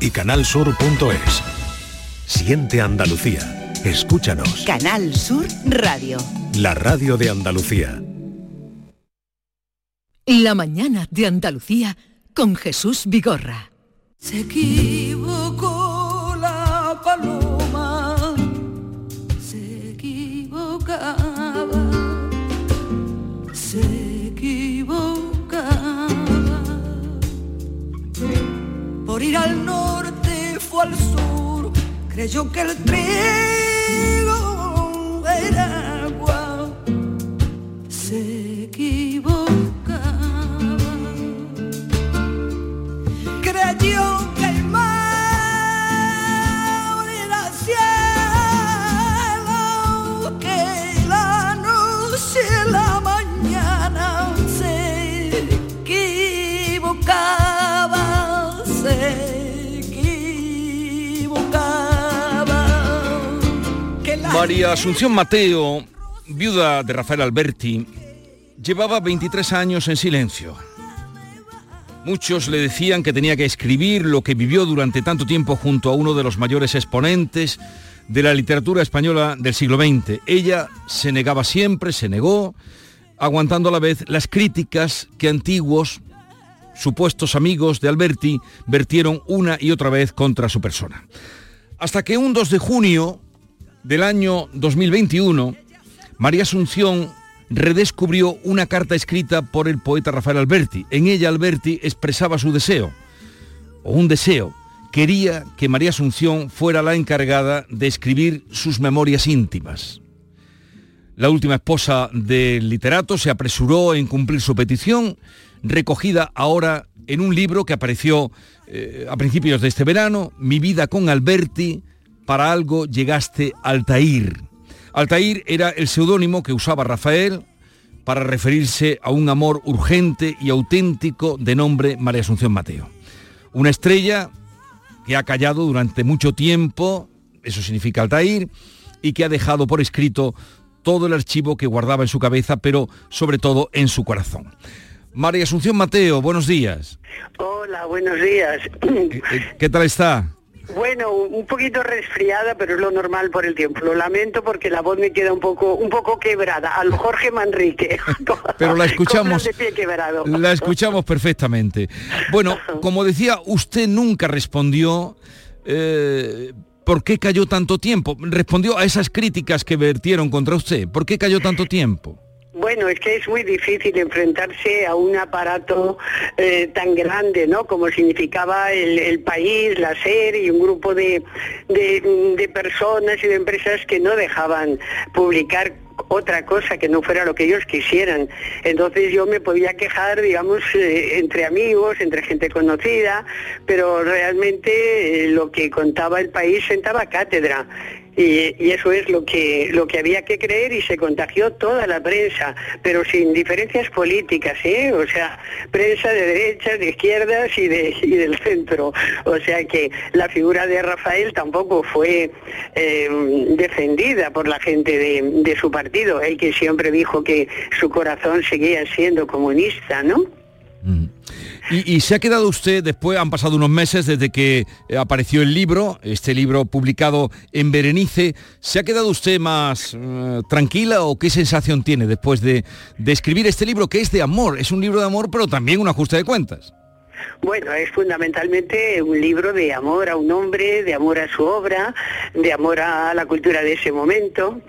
y canalsur.es. Siente Andalucía. Escúchanos. Canal Sur Radio. La radio de Andalucía. La mañana de Andalucía con Jesús Vigorra. Se equivocó Por ir al norte fue al sur, creyó que el trigo era agua, se equivocaba. María Asunción Mateo, viuda de Rafael Alberti, llevaba 23 años en silencio. Muchos le decían que tenía que escribir lo que vivió durante tanto tiempo junto a uno de los mayores exponentes de la literatura española del siglo XX. Ella se negaba siempre, se negó, aguantando a la vez las críticas que antiguos, supuestos amigos de Alberti vertieron una y otra vez contra su persona. Hasta que un 2 de junio del año 2021, María Asunción redescubrió una carta escrita por el poeta Rafael Alberti. En ella Alberti expresaba su deseo, o un deseo. Quería que María Asunción fuera la encargada de escribir sus memorias íntimas. La última esposa del literato se apresuró en cumplir su petición, recogida ahora en un libro que apareció eh, a principios de este verano, Mi vida con Alberti, para algo llegaste Altair. Altair era el seudónimo que usaba Rafael para referirse a un amor urgente y auténtico de nombre María Asunción Mateo. Una estrella que ha callado durante mucho tiempo, eso significa Altair, y que ha dejado por escrito todo el archivo que guardaba en su cabeza, pero sobre todo en su corazón. María Asunción Mateo, buenos días. Hola, buenos días. Eh, ¿Qué tal está? Bueno, un poquito resfriada, pero es lo normal por el tiempo. Lo lamento porque la voz me queda un poco, un poco quebrada. Al Jorge Manrique. Pero la escuchamos. De pie. La escuchamos perfectamente. Bueno, como decía, usted nunca respondió. eh, ¿Por qué cayó tanto tiempo? Respondió a esas críticas que vertieron contra usted. ¿Por qué cayó tanto tiempo? Bueno, es que es muy difícil enfrentarse a un aparato eh, tan grande, ¿no? Como significaba el, el país, la SER y un grupo de, de, personas y de empresas que no dejaban publicar otra cosa que no fuera lo que ellos quisieran. Entonces yo me podía quejar, digamos, eh, entre amigos, entre gente conocida, pero realmente eh, lo que contaba el país sentaba cátedra. Y, eso es lo que lo que había que creer y se contagió toda la prensa, pero sin diferencias políticas, ¿eh? O sea, prensa de derechas, de izquierdas y, de, y del centro. O sea que la figura de Rafael tampoco fue eh, defendida por la gente de, de su partido, el que siempre dijo que su corazón seguía siendo comunista, ¿no? Y, y, se ha quedado usted, después han pasado unos meses desde que eh, apareció el libro, este libro publicado en Berenice, ¿se ha quedado usted más eh, tranquila o qué sensación tiene después de, de escribir este libro que es de amor? Es un libro de amor, pero también un ajuste de cuentas. Bueno, es fundamentalmente un libro de amor a un hombre, de amor a su obra, de amor a la cultura de ese momento.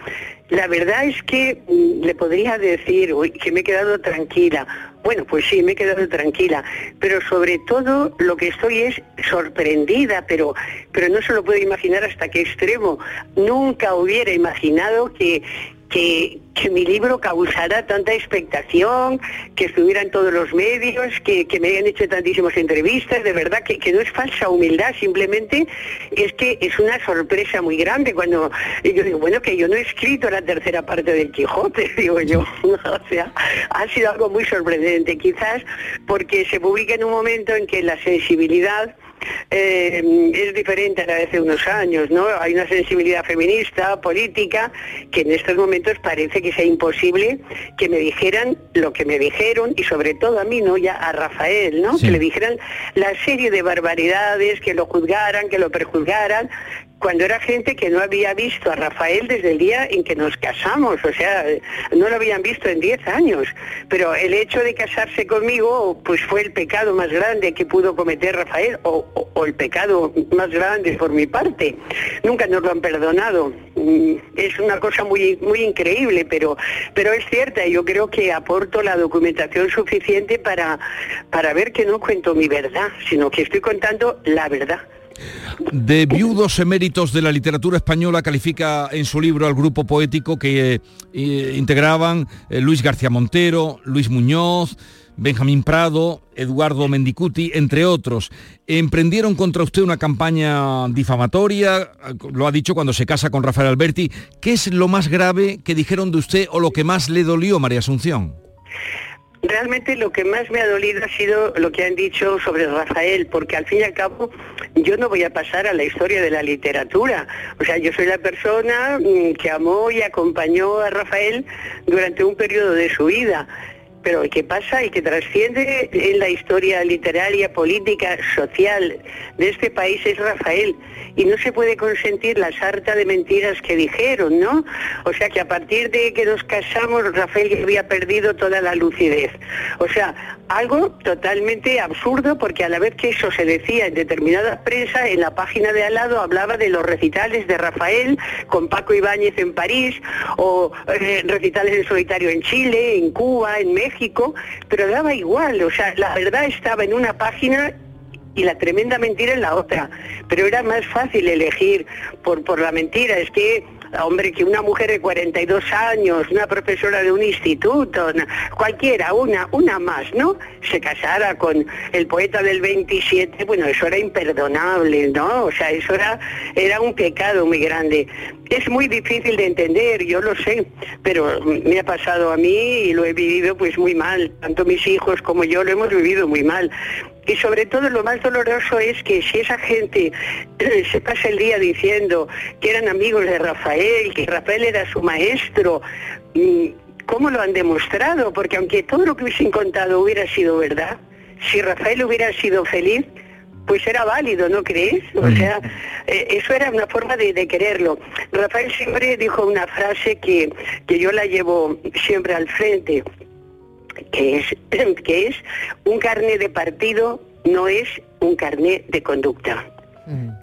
La verdad es que mm, le podría decir uy, que me he quedado tranquila. Bueno, pues sí, me he quedado tranquila, pero sobre todo lo que estoy es sorprendida, pero, pero no se lo puedo imaginar hasta qué extremo. Nunca hubiera imaginado que, que, que, mi libro causara tanta expectación, que estuviera en todos los medios, que, que me hayan hecho tantísimas entrevistas, de verdad que, que, no es falsa humildad, simplemente es que es una sorpresa muy grande cuando yo digo, bueno, que yo no he escrito la tercera parte del Quijote, digo yo, o sea, ha sido algo muy sorprendente, quizás porque se publica en un momento en que la sensibilidad eh, es diferente a la de hace unos años, ¿no? Hay una sensibilidad feminista, política, que en estos momentos parece que sea imposible que me dijeran lo que me dijeron y sobre todo a mí, ¿no? Ya a Rafael, ¿no? Que le dijeran la serie de barbaridades, que lo juzgaran, que lo perjuzgaran, cuando era gente que no había visto a Rafael desde el día en que nos casamos, o sea, no lo habían visto en 10 años, pero el hecho de casarse conmigo pues fue el pecado más grande que pudo cometer Rafael o, el pecado más grande por mi parte. Nunca nos lo han perdonado. Mm, es una cosa muy muy increíble, pero pero es cierta, yo creo que aporto la documentación suficiente para para ver que no cuento mi verdad, sino que estoy contando la verdad. De viudos eméritos de la literatura española califica en su libro al grupo poético que eh, integraban eh, Luis García Montero, Luis Muñoz, Benjamín Prado, Eduardo Mendicuti, entre otros. Emprendieron contra usted una campaña difamatoria, lo ha dicho cuando se casa con Rafael Alberti. ¿Qué es lo más grave que dijeron de usted o lo que más le dolió, María Asunción? Realmente lo que más me ha dolido ha sido lo que han dicho sobre Rafael, porque al fin y al cabo yo no voy a pasar a la historia de la literatura. O sea, yo soy la persona mm, que amó y acompañó a Rafael durante un periodo de su vida pero ¿qué pasa y que trasciende en la historia literaria, política, social de este país es Rafael. Y no se puede consentir la sarta de mentiras que dijeron, ¿no? O sea que a partir de que nos casamos, Rafael había perdido toda la lucidez. O sea, algo totalmente absurdo porque a la vez que eso se decía en determinadas prensa, en la página de al lado hablaba de los recitales de Rafael con Paco Ibáñez en París o eh, recitales en solitario en Chile, en Cuba, en México pero daba igual, o sea, la verdad estaba en una página y la tremenda mentira en la otra, pero era más fácil elegir por, por la mentira, es que hombre, que una mujer de 42 años, una profesora de un instituto, cualquiera, una, una más, ¿no? Se casara con el poeta del 27, bueno, eso era imperdonable, ¿no? O sea, eso era, era un pecado muy grande. Es muy difícil de entender, yo lo sé, pero me ha pasado a mí y lo he vivido pues muy mal. Tanto mis hijos como yo lo hemos vivido muy mal. Y sobre todo lo más doloroso es que si esa gente se pasa el día diciendo que eran amigos de Rafael, que Rafael era su maestro, mm, ¿cómo lo han demostrado? Porque aunque todo lo que hubiesen contado hubiera sido verdad, si Rafael hubiera sido feliz, pues era válido, ¿no crees? O mm. sea, eh, eso era una forma de, quererlo. Rafael siempre dijo una frase que, que yo la llevo siempre al frente, que es, que es un carné de partido, no es un carné de conducta.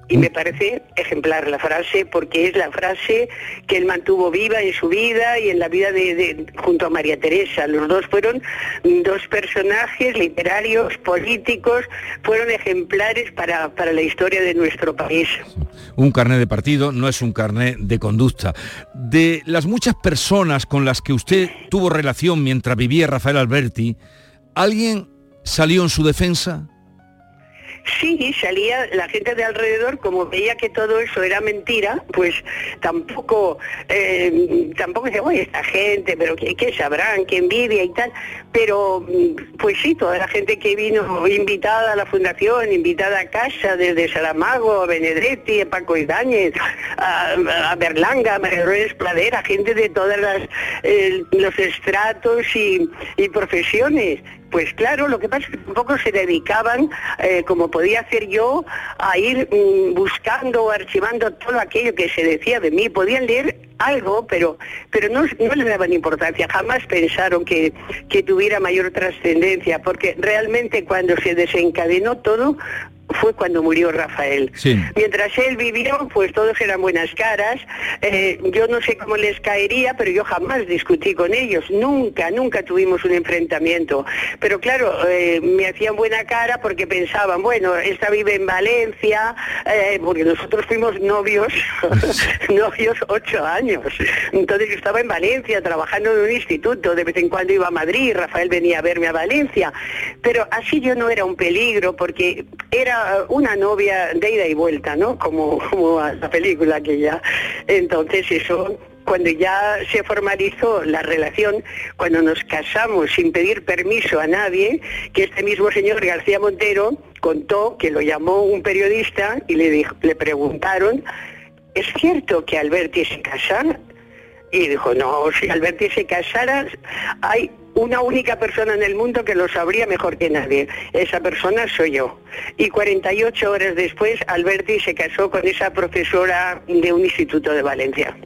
Y me parece ejemplar la frase porque es la frase que él mantuvo viva en su vida y en la vida de, junto a María Teresa. Los dos fueron dos personajes literarios, políticos, fueron ejemplares para, para la historia de nuestro país. Un carnet de partido no es un carnet de conducta. De las muchas personas con las que usted tuvo relación mientras vivía Rafael Alberti, ¿alguien salió en su defensa? Sí, salía la gente de alrededor, como veía que todo eso era mentira, pues tampoco, eh, tampoco decía, oye, esta gente, pero ¿qué, sabrán? ¿Qué envidia y tal? Pero, mm, pues sí, toda la gente que vino invitada a la fundación, invitada a casa, desde Salamago, a Benedetti, a Paco Ibáñez, a, Berlanga, a María Pladera, gente de todos eh, los estratos y, y profesiones. Pues claro, lo que pasa es que tampoco se dedicaban, eh, como podía hacer yo, a ir mm, buscando o archivando todo aquello que se decía de mí. Podían leer algo, pero, pero no, no le daban importancia, jamás pensaron que, que tuviera mayor trascendencia, porque realmente cuando se desencadenó todo, fue cuando murió Rafael. Mientras él vivió, pues todos eran buenas caras. Eh, yo no sé cómo les caería, pero yo jamás discutí con ellos. Nunca, nunca tuvimos un enfrentamiento. Pero claro, eh, me hacían buena cara porque pensaban, bueno, esta vive en Valencia, eh, porque nosotros fuimos novios, novios ocho años. Entonces yo estaba en Valencia trabajando en un instituto, de vez en cuando iba a Madrid, Rafael venía a verme a Valencia. Pero así yo no era un peligro porque era una novia de ida y vuelta, ¿no? Como, como la película que ya. Entonces eso cuando ya se formalizó la relación, cuando nos casamos sin pedir permiso a nadie, que este mismo señor García Montero contó que lo llamó un periodista y le, dijo, le preguntaron, ¿es cierto que Alberti se casa? Y dijo, no, si Alberti se casara, hay una única persona en el mundo que lo sabría mejor que nadie. Esa persona soy yo. Y 48 horas después, Alberti se casó con esa profesora de un instituto de Valencia.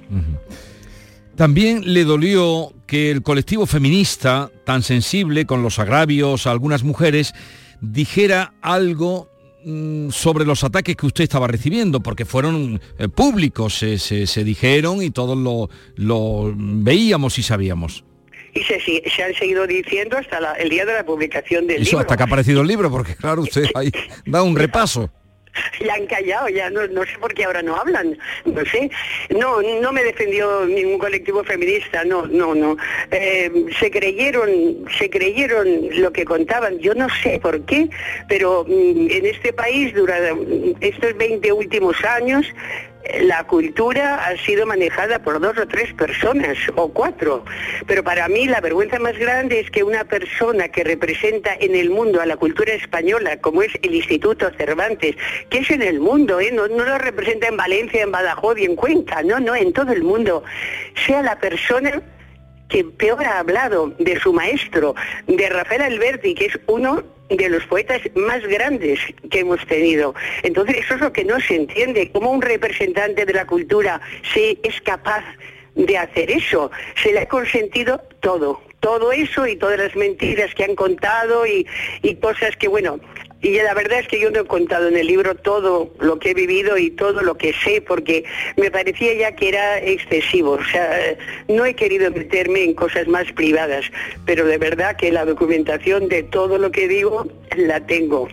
También le dolió que el colectivo feminista, tan sensible con los agravios a algunas mujeres, dijera algo mm, sobre los ataques que usted estaba recibiendo, porque fueron eh, públicos, se, dijeron y todos lo, veíamos y sabíamos. Y se, han seguido diciendo hasta el día de la publicación del Eso, hasta que ha aparecido el libro, porque claro, usted ahí da un repaso. ya han callado, ya no, no sé por qué ahora no hablan, no sé. No, no me defendió ningún colectivo feminista, no, no, no. Eh, se creyeron, se creyeron lo que contaban, yo no sé por qué, pero mm, en este país durante estos 20 últimos años la cultura ha sido manejada por dos o tres personas o cuatro, pero para mí la vergüenza más grande es que una persona que representa en el mundo a la cultura española, como es el Instituto Cervantes, que es en el mundo, ¿eh? no, no lo representa en Valencia, en Badajoz y en Cuenca, no, no, en todo el mundo, sea la persona que peor ha hablado de su maestro, de Rafael Alberti, que es uno de los poetas más grandes que hemos tenido. Entonces, eso es lo que no se entiende, cómo un representante de la cultura se es capaz de hacer eso. Se le ha consentido todo, todo eso y todas las mentiras que han contado y, y cosas que, bueno, y la verdad es que yo no he contado en el libro todo lo que he vivido y todo lo que sé, porque me parecía ya que era excesivo. O sea, no he querido meterme en cosas más privadas, pero de verdad que la documentación de todo lo que digo la tengo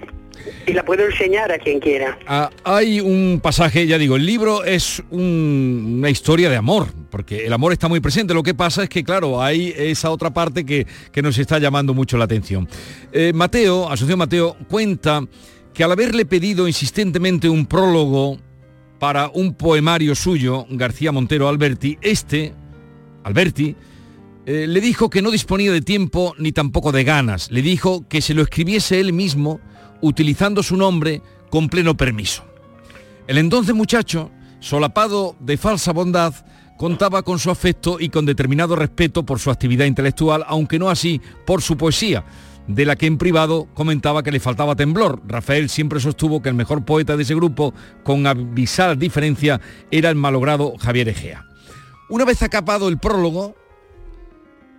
y la puedo enseñar a quien quiera. Ah, hay un pasaje, ya digo, el libro es una historia de amor, porque el amor está muy presente. Lo que pasa es que, claro, hay esa otra parte que, nos está llamando mucho la atención. Eh, Mateo, Asunción Mateo, cuenta que al haberle pedido insistentemente un prólogo para un poemario suyo, García Montero Alberti, este, Alberti, eh, le dijo que no disponía de tiempo ni tampoco de ganas. Le dijo que se lo escribiese él mismo utilizando su nombre con pleno permiso. El entonces muchacho, solapado de falsa bondad, contaba con su afecto y con determinado respeto por su actividad intelectual, aunque no así por su poesía, de la que en privado comentaba que le faltaba temblor. Rafael siempre sostuvo que el mejor poeta de ese grupo, con abisal diferencia, era el malogrado Javier Egea. Una vez acapado el prólogo,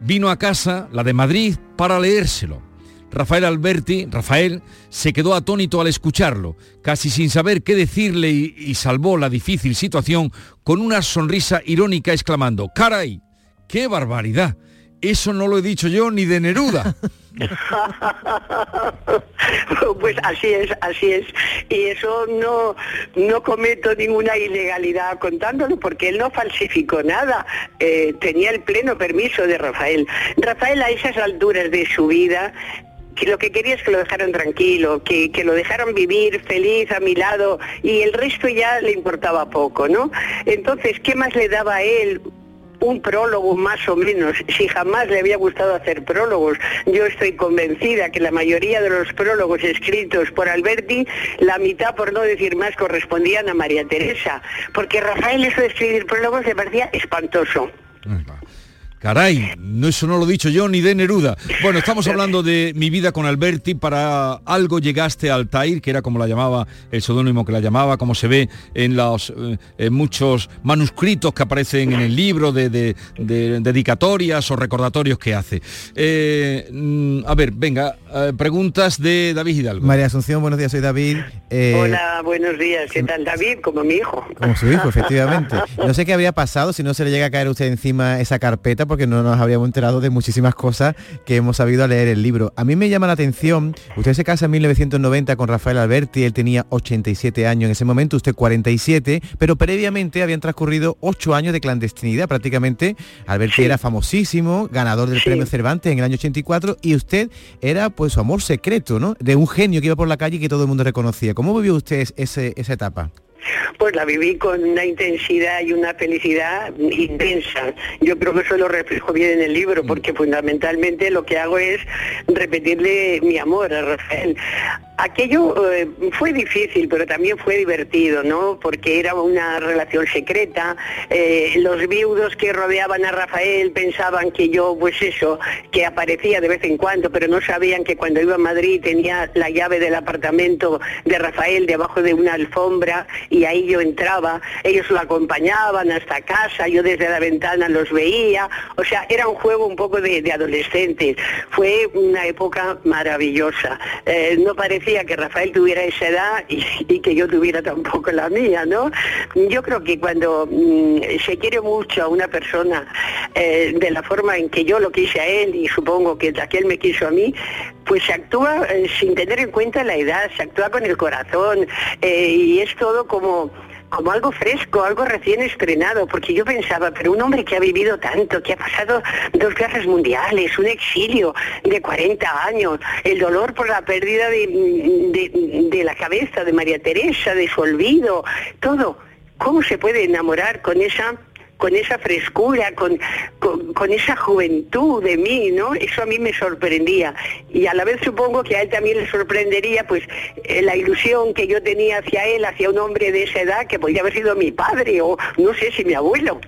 vino a casa, la de Madrid, para leérselo Rafael Alberti, Rafael, se quedó atónito al escucharlo, casi sin saber qué decirle y, salvó la difícil situación con una sonrisa irónica exclamando, ¡Caray! ¡Qué barbaridad! Eso no lo he dicho yo ni de Neruda. pues así es, así es. Y eso no, no cometo ninguna ilegalidad contándolo porque él no falsificó nada. Eh, tenía el pleno permiso de Rafael. Rafael a esas alturas de su vida lo que quería es que lo dejaran tranquilo, que, que, lo dejaran vivir feliz a mi lado y el resto ya le importaba poco, ¿no? Entonces, ¿qué más le daba a él? un prólogo más o menos, si jamás le había gustado hacer prólogos. Yo estoy convencida que la mayoría de los prólogos escritos por Alberti, la mitad, por no decir más, correspondían a María Teresa, porque Rafael eso de escribir prólogos le parecía espantoso. Caray, no, eso no lo he dicho yo ni de Neruda. Bueno, estamos hablando de mi vida con Alberti. Para algo llegaste al Altair, que era como la llamaba, el seudónimo que la llamaba, como se ve en los eh, muchos manuscritos que aparecen en el libro de, dedicatorias o recordatorios que hace. Eh, mm, a ver, venga, eh, preguntas de David Hidalgo. María Asunción, buenos días, soy David. Hola, buenos días. ¿Qué tal, David? Como mi hijo. Como su hijo, efectivamente. No sé qué habría pasado si no se le llega a caer a usted encima esa carpeta porque no nos habríamos enterado de muchísimas cosas que hemos sabido al leer el libro. A mí me llama la atención, usted se casa en 1990 con Rafael Alberti, él tenía 87 años en ese momento, usted 47, pero previamente habían transcurrido 8 años de clandestinidad prácticamente. Alberti era famosísimo, ganador del premio Cervantes en el año 84 y usted era pues su amor secreto, ¿no? De un genio que iba por la calle y que todo el mundo reconocía. ¿Cómo vivió usted esa etapa? Pues la viví con una intensidad y una felicidad intensa. Yo creo que eso lo reflejo bien en el libro, porque fundamentalmente lo que hago es repetirle mi amor a Rafael. Aquello eh, fue difícil, pero también fue divertido, ¿no? Porque era una relación secreta. Eh, los viudos que rodeaban a Rafael pensaban que yo, pues eso, que aparecía de vez en cuando, pero no sabían que cuando iba a Madrid tenía la llave del apartamento de Rafael debajo de una alfombra y ahí yo entraba. Ellos lo acompañaban hasta casa, yo desde la ventana los veía. O sea, era un juego un poco de, adolescentes. Fue una época maravillosa. Eh, no parecía que Rafael tuviera esa edad y, que yo tuviera tampoco la mía, ¿no? Yo creo que cuando mm, se quiere mucho a una persona eh, de la forma en que yo lo quise a él y supongo que aquel me quiso a mí, pues se actúa eh, sin tener en cuenta la edad, se actúa con el corazón eh, y es todo como como algo fresco, algo recién estrenado, porque yo pensaba, pero un hombre que ha vivido tanto, que ha pasado dos guerras mundiales, un exilio de 40 años, el dolor por la pérdida de, de la cabeza de María Teresa, de su olvido, todo, ¿cómo se puede enamorar con esa con esa frescura, con, con, esa juventud de mí, ¿no? Eso a mí me sorprendía. Y a la vez supongo que a él también le sorprendería, pues, eh, la ilusión que yo tenía hacia él, hacia un hombre de esa edad, que podría haber sido mi padre o no sé si mi abuelo.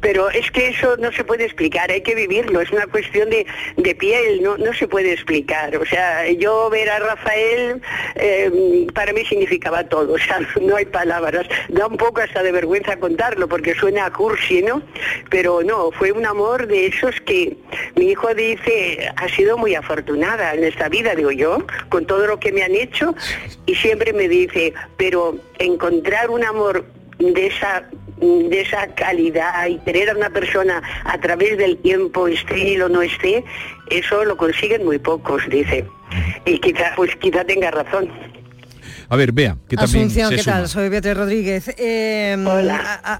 Pero es que eso no se puede explicar, hay que vivirlo, es una cuestión de, de piel, no, no se puede explicar. O sea, yo ver a Rafael eh, para mí significaba todo, o sea, no hay palabras. Da un poco hasta de vergüenza contarlo, porque suena a curso ¿no? Pero no, fue un amor de esos que mi hijo dice, ha sido muy afortunada en esta vida, digo yo, con todo lo que me han hecho, y siempre me dice, pero encontrar un amor de esa de esa calidad y tener a una persona a través del tiempo, esté o no esté, eso lo consiguen muy pocos, dice. Y quizá, pues quizá tenga razón. A ver, vea, que también Asunción, ¿qué tal? Soy Beatriz Rodríguez. Eh,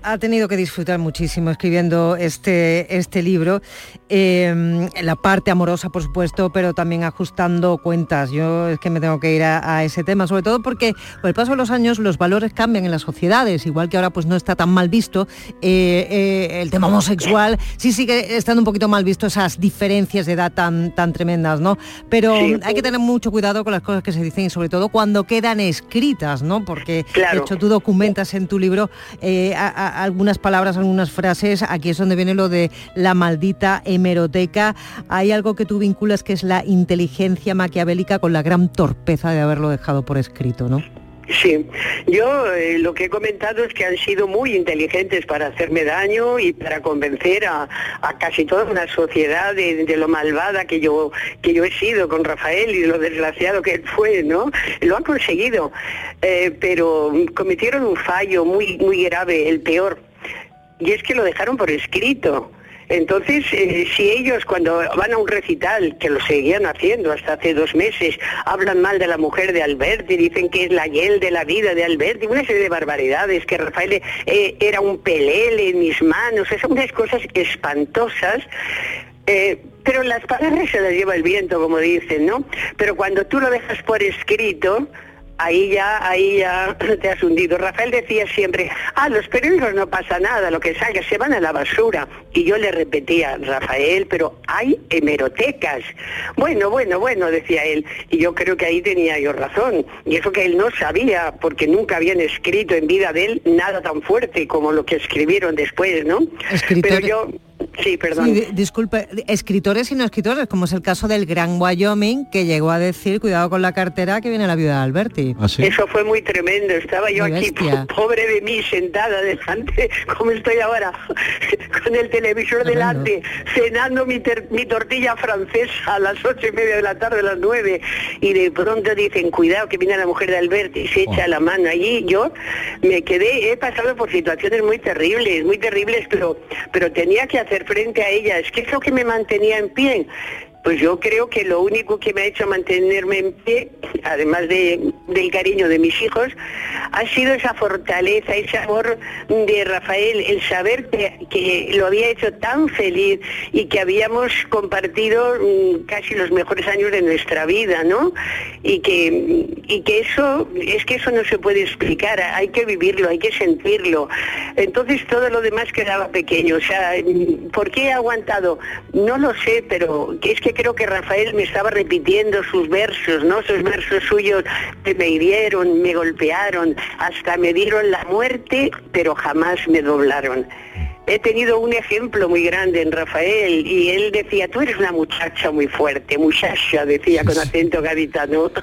ha, tenido que disfrutar muchísimo escribiendo este, este libro. Eh, la parte amorosa, por supuesto, pero también ajustando cuentas. Yo es que me tengo que ir a, ese tema, sobre todo porque con el paso de los años los valores cambian en las sociedades, igual que ahora pues no está tan mal visto eh, el tema homosexual, sí sigue estando un poquito mal visto esas diferencias de edad tan, tan tremendas, ¿no? Pero hay que tener mucho cuidado con las cosas que se dicen y sobre todo cuando quedan escritas, ¿no? Porque de hecho tú documentas en tu libro eh, algunas palabras, algunas frases. Aquí es donde viene lo de la maldita hemeroteca. Hay algo que tú vinculas que es la inteligencia maquiavélica con la gran torpeza de haberlo dejado por escrito, ¿no? Sí, yo eh, lo que he comentado es que han sido muy inteligentes para hacerme daño y para convencer a, casi toda una sociedad de, lo malvada que yo, que yo he sido con Rafael y de lo desgraciado que él fue, ¿no? Lo han conseguido, eh, pero cometieron un fallo muy, muy grave, el peor, y es que lo dejaron por escrito. Entonces, eh, si ellos cuando van a un recital, que lo seguían haciendo hasta hace dos meses, hablan mal de la mujer de Alberti, dicen que es la hiel de la vida de Alberti, una serie de barbaridades, que Rafael eh, era un pelele en mis manos, esas unas cosas espantosas, eh, pero las palabras se las lleva el viento, como dicen, ¿no? Pero cuando tú lo dejas por escrito, ahí ya, ahí ya te has hundido. Rafael decía siempre, ah, los periódicos no pasa nada, lo que salga se van a la basura. Y yo le repetía, Rafael, pero hay hemerotecas. Bueno, bueno, bueno, decía él. Y yo creo que ahí tenía yo razón. Y eso que él no sabía, porque nunca habían escrito en vida de él nada tan fuerte como lo que escribieron después, ¿no? Pero yo Sí, perdón. disculpe, escritores y no escritores, como es el caso del Gran Wyoming, que llegó a decir, cuidado con la cartera, que viene la viuda de Alberti. ¿Ah, Eso fue muy tremendo. Estaba yo aquí, pobre de mí, sentada delante, como estoy ahora, con el televisor delante, cenando mi, mi tortilla francesa a las ocho y media de la tarde, a las nueve, y de pronto dicen, cuidado, que viene la mujer de Alberti, y se echa oh. la mano allí. Yo me quedé, he pasado por situaciones muy terribles, muy terribles, pero, pero tenía que hacer frente a ella. Es que es lo que me mantenía en pie pues yo creo que lo único que me ha hecho mantenerme en pie, además de, del cariño de mis hijos, ha sido esa fortaleza, ese amor de Rafael, el saber que, lo había hecho tan feliz y que habíamos compartido mm, casi los mejores años de nuestra vida, ¿no? Y que, y que eso, es que eso no se puede explicar, hay que vivirlo, hay que sentirlo. Entonces todo lo demás quedaba pequeño. O sea, ¿por qué he aguantado? No lo sé, pero es que creo que Rafael me estaba repitiendo sus versos, ¿no? Sus versos suyos me hirieron, me golpearon, hasta me dieron la muerte, pero jamás me doblaron he tenido un ejemplo muy grande en Rafael y él decía, tú eres una muchacha muy fuerte, muchacha, decía con acento gaditano.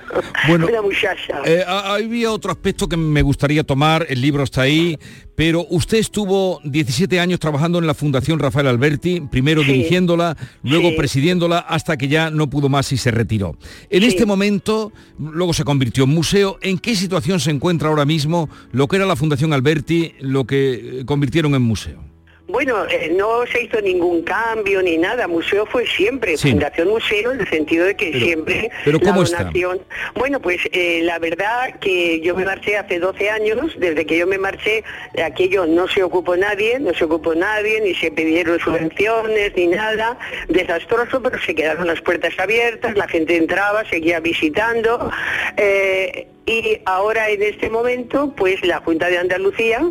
Bueno, una muchacha. Eh, había otro aspecto que me gustaría tomar, el libro está ahí, pero usted estuvo 17 años trabajando en la Fundación Rafael Alberti, primero dirigiéndola, luego presidiéndola, hasta que ya no pudo más y se retiró. En este momento, luego se convirtió en museo. ¿En qué situación se encuentra ahora mismo lo que era la Fundación Alberti, lo que convirtieron en museo? Bueno, eh, no se hizo ningún cambio ni nada. Museo fue siempre, Fundación Museo, en el sentido de que siempre pero ¿cómo la donación. Bueno, pues eh, la verdad que yo me marché hace 12 años, desde que yo me marché, aquello no se ocupó nadie, no se ocupó nadie, ni se pidieron subvenciones, ni nada. Desastroso, pero se quedaron las puertas abiertas, la gente entraba, seguía visitando. Eh, y ahora en este momento, pues la Junta de Andalucía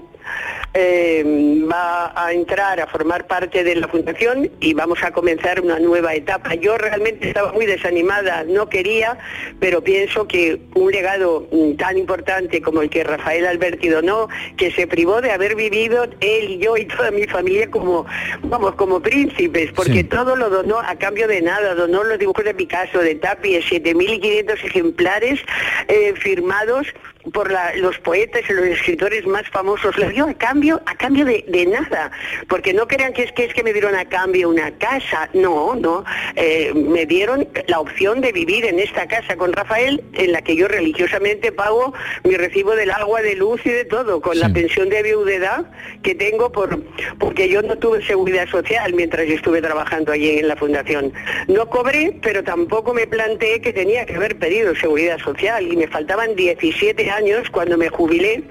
eh, va a entrar a formar parte de la fundación y vamos a comenzar una nueva etapa. Yo realmente estaba muy desanimada, no quería, pero pienso que un legado mm, tan importante como el que Rafael Alberti donó, que se privó de haber vivido él y yo y toda mi familia como, vamos, como príncipes, porque todo lo donó a cambio de nada, donó los dibujos de Picasso, de Tapie, 7.500 ejemplares eh, firmados por los poetas y los escritores más famosos, lo dio a cambio, a cambio de, nada, porque no crean que es que es que me dieron a cambio una casa, no, no, eh, me dieron la opción de vivir en esta casa con Rafael, en la que yo religiosamente pago mi recibo del agua, de luz y de todo, con la pensión de viudedad que tengo por porque yo no tuve seguridad social mientras estuve trabajando allí en la fundación. No cobré, pero tampoco me planteé que tenía que haber pedido seguridad social y me faltaban 17 años cuando me jubilé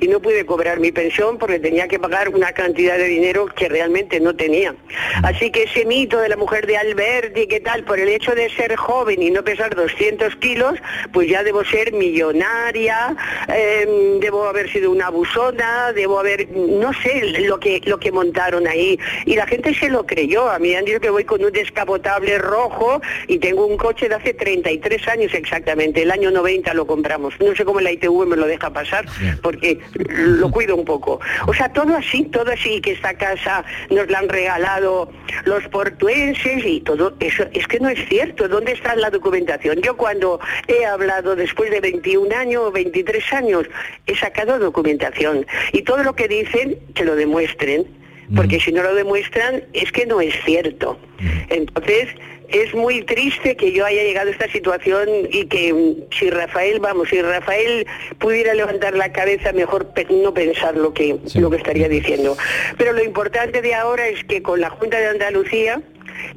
y no pude cobrar mi pensión porque tenía que pagar una cantidad de dinero que realmente no tenía. Así que ese mito de la mujer de Alberti, ¿qué tal? Por el hecho de ser joven y no pesar 200 kilos, pues ya debo ser millonaria, em, debo haber sido una abusona, debo haber, no sé, lo que, lo que montaron ahí. Y la gente se lo creyó. A mí han dicho que voy con un descapotable rojo y tengo un coche de hace 33 años exactamente. El año 90 lo compramos. No sé cómo la ITV me lo deja pasar, porque lo cuido un poco. O sea, todo así, todo así, que esta casa nos la han regalado los portuenses y todo eso, es que no es cierto. ¿Dónde está la documentación? Yo cuando he hablado después de 21 años o 23 años, he sacado documentación y todo lo que dicen, que lo demuestren, porque si no lo demuestran, es que no es cierto. Entonces, es muy triste que yo haya llegado a esta situación y que mm, si Rafael, vamos, si Rafael pudiera levantar la cabeza, mejor no pensar lo que, lo que estaría diciendo. Pero lo importante de ahora es que con la Junta de Andalucía,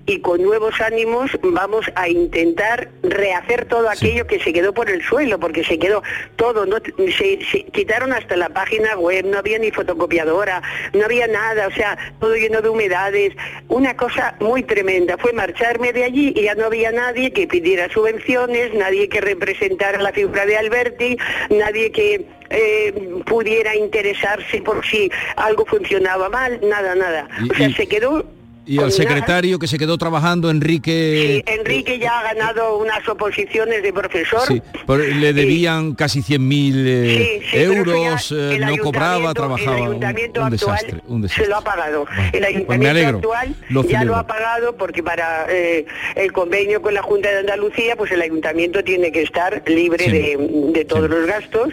y con nuevos ánimos vamos a intentar rehacer todo aquello que se quedó por el suelo, porque se quedó todo, no se, quitaron hasta la página web, no había ni fotocopiadora, no había nada, o sea, todo lleno de humedades, una cosa muy tremenda. Fue marcharme de allí y ya no había nadie que pidiera subvenciones, nadie que representara la figura de Alberti, nadie que eh, pudiera interesarse por si algo funcionaba mal, nada, nada. O sea, se quedó y al secretario que se quedó trabajando, Enrique... Sí, Enrique ya ha ganado unas oposiciones de profesor. Sí, le debían casi 100.000 eh, euros, eh, no cobraba, trabajaba. El ayuntamiento actual se lo ha pagado. el pues ayuntamiento actual ya lo ha pagado porque para eh, el convenio con la Junta de Andalucía, pues el ayuntamiento tiene que estar libre de, todos los gastos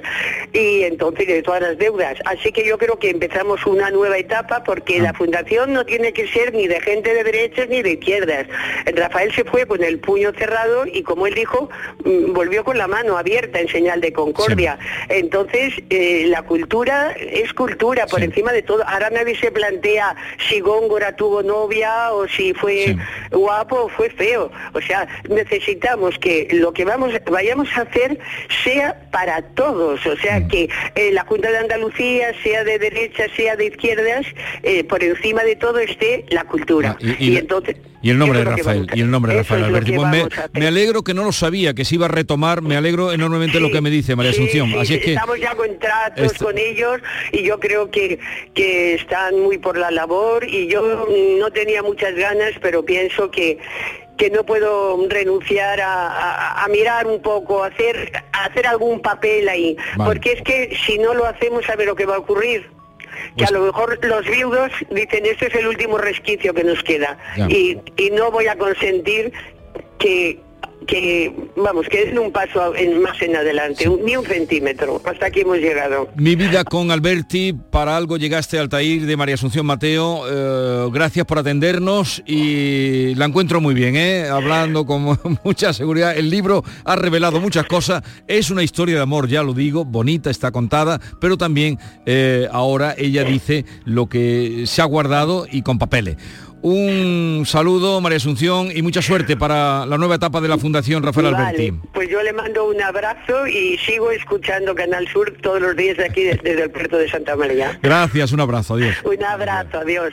y entonces de todas las deudas. Así que yo creo que empezamos una nueva etapa porque ah. la fundación no tiene que ser ni de de gente de derechas ni de izquierdas. Rafael se fue con el puño cerrado y como él dijo, mm, volvió con la mano abierta en señal de concordia. Entonces, eh, la cultura es cultura por encima de todo. Ahora nadie se plantea si Góngora tuvo novia o si fue guapo o fue feo. O sea, necesitamos que lo que vamos vayamos a hacer sea para todos. O sea, mm. que eh, la Junta de Andalucía, sea de derecha, sea de izquierdas, eh, por encima de todo esté la cultura. Ah, y, entonces y el nombre de Rafael, y el nombre de Rafael Alberti. Pues me, alegro que no lo sabía, que se iba a retomar, me alegro enormemente lo que me dice María Asunción. Así es que estamos ya con tratos con ellos y yo creo que, que están muy por la labor y yo no tenía muchas ganas, pero pienso que que no puedo renunciar a, mirar un poco, a hacer, hacer algún papel ahí, porque es que si no lo hacemos, a ver lo que va a ocurrir que a pues lo mejor los viudos dicen este es el último resquicio que nos queda y, y no voy a consentir que que, vamos, que es un paso más en adelante, ni un centímetro, hasta aquí hemos llegado. Mi vida con Alberti, para algo llegaste al Tair de María Asunción Mateo, eh, gracias por atendernos y la encuentro muy bien, ¿eh? hablando con mucha seguridad, el libro ha revelado muchas cosas, es una historia de amor, ya lo digo, bonita, está contada, pero también eh, ahora ella dice lo que se ha guardado y con papeles. Un saludo, María Asunción, y mucha suerte para la nueva etapa de la Fundación Rafael Alberti. Pues yo le mando un abrazo y sigo escuchando Canal Sur todos los días aquí desde, el puerto de Santa María. Gracias, un abrazo, adiós. Un abrazo, adiós.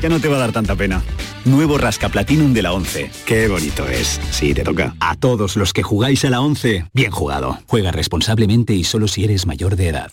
ya no te va a dar tanta pena. Nuevo Rasca Platinum de la 11. Qué bonito es. Sí, te toca. A todos los que jugáis a la 11, bien jugado. Juega responsablemente y solo si eres mayor de edad.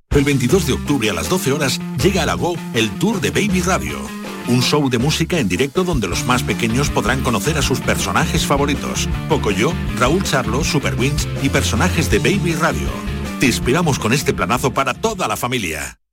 El 22 de octubre a las 12 horas llega a la Go el Tour de Baby Radio. Un show de música en directo donde los más pequeños podrán conocer a sus personajes favoritos. Pocoyo, Raúl Charlo, Super Wings y personajes de Baby Radio. Te inspiramos con este planazo para toda la familia.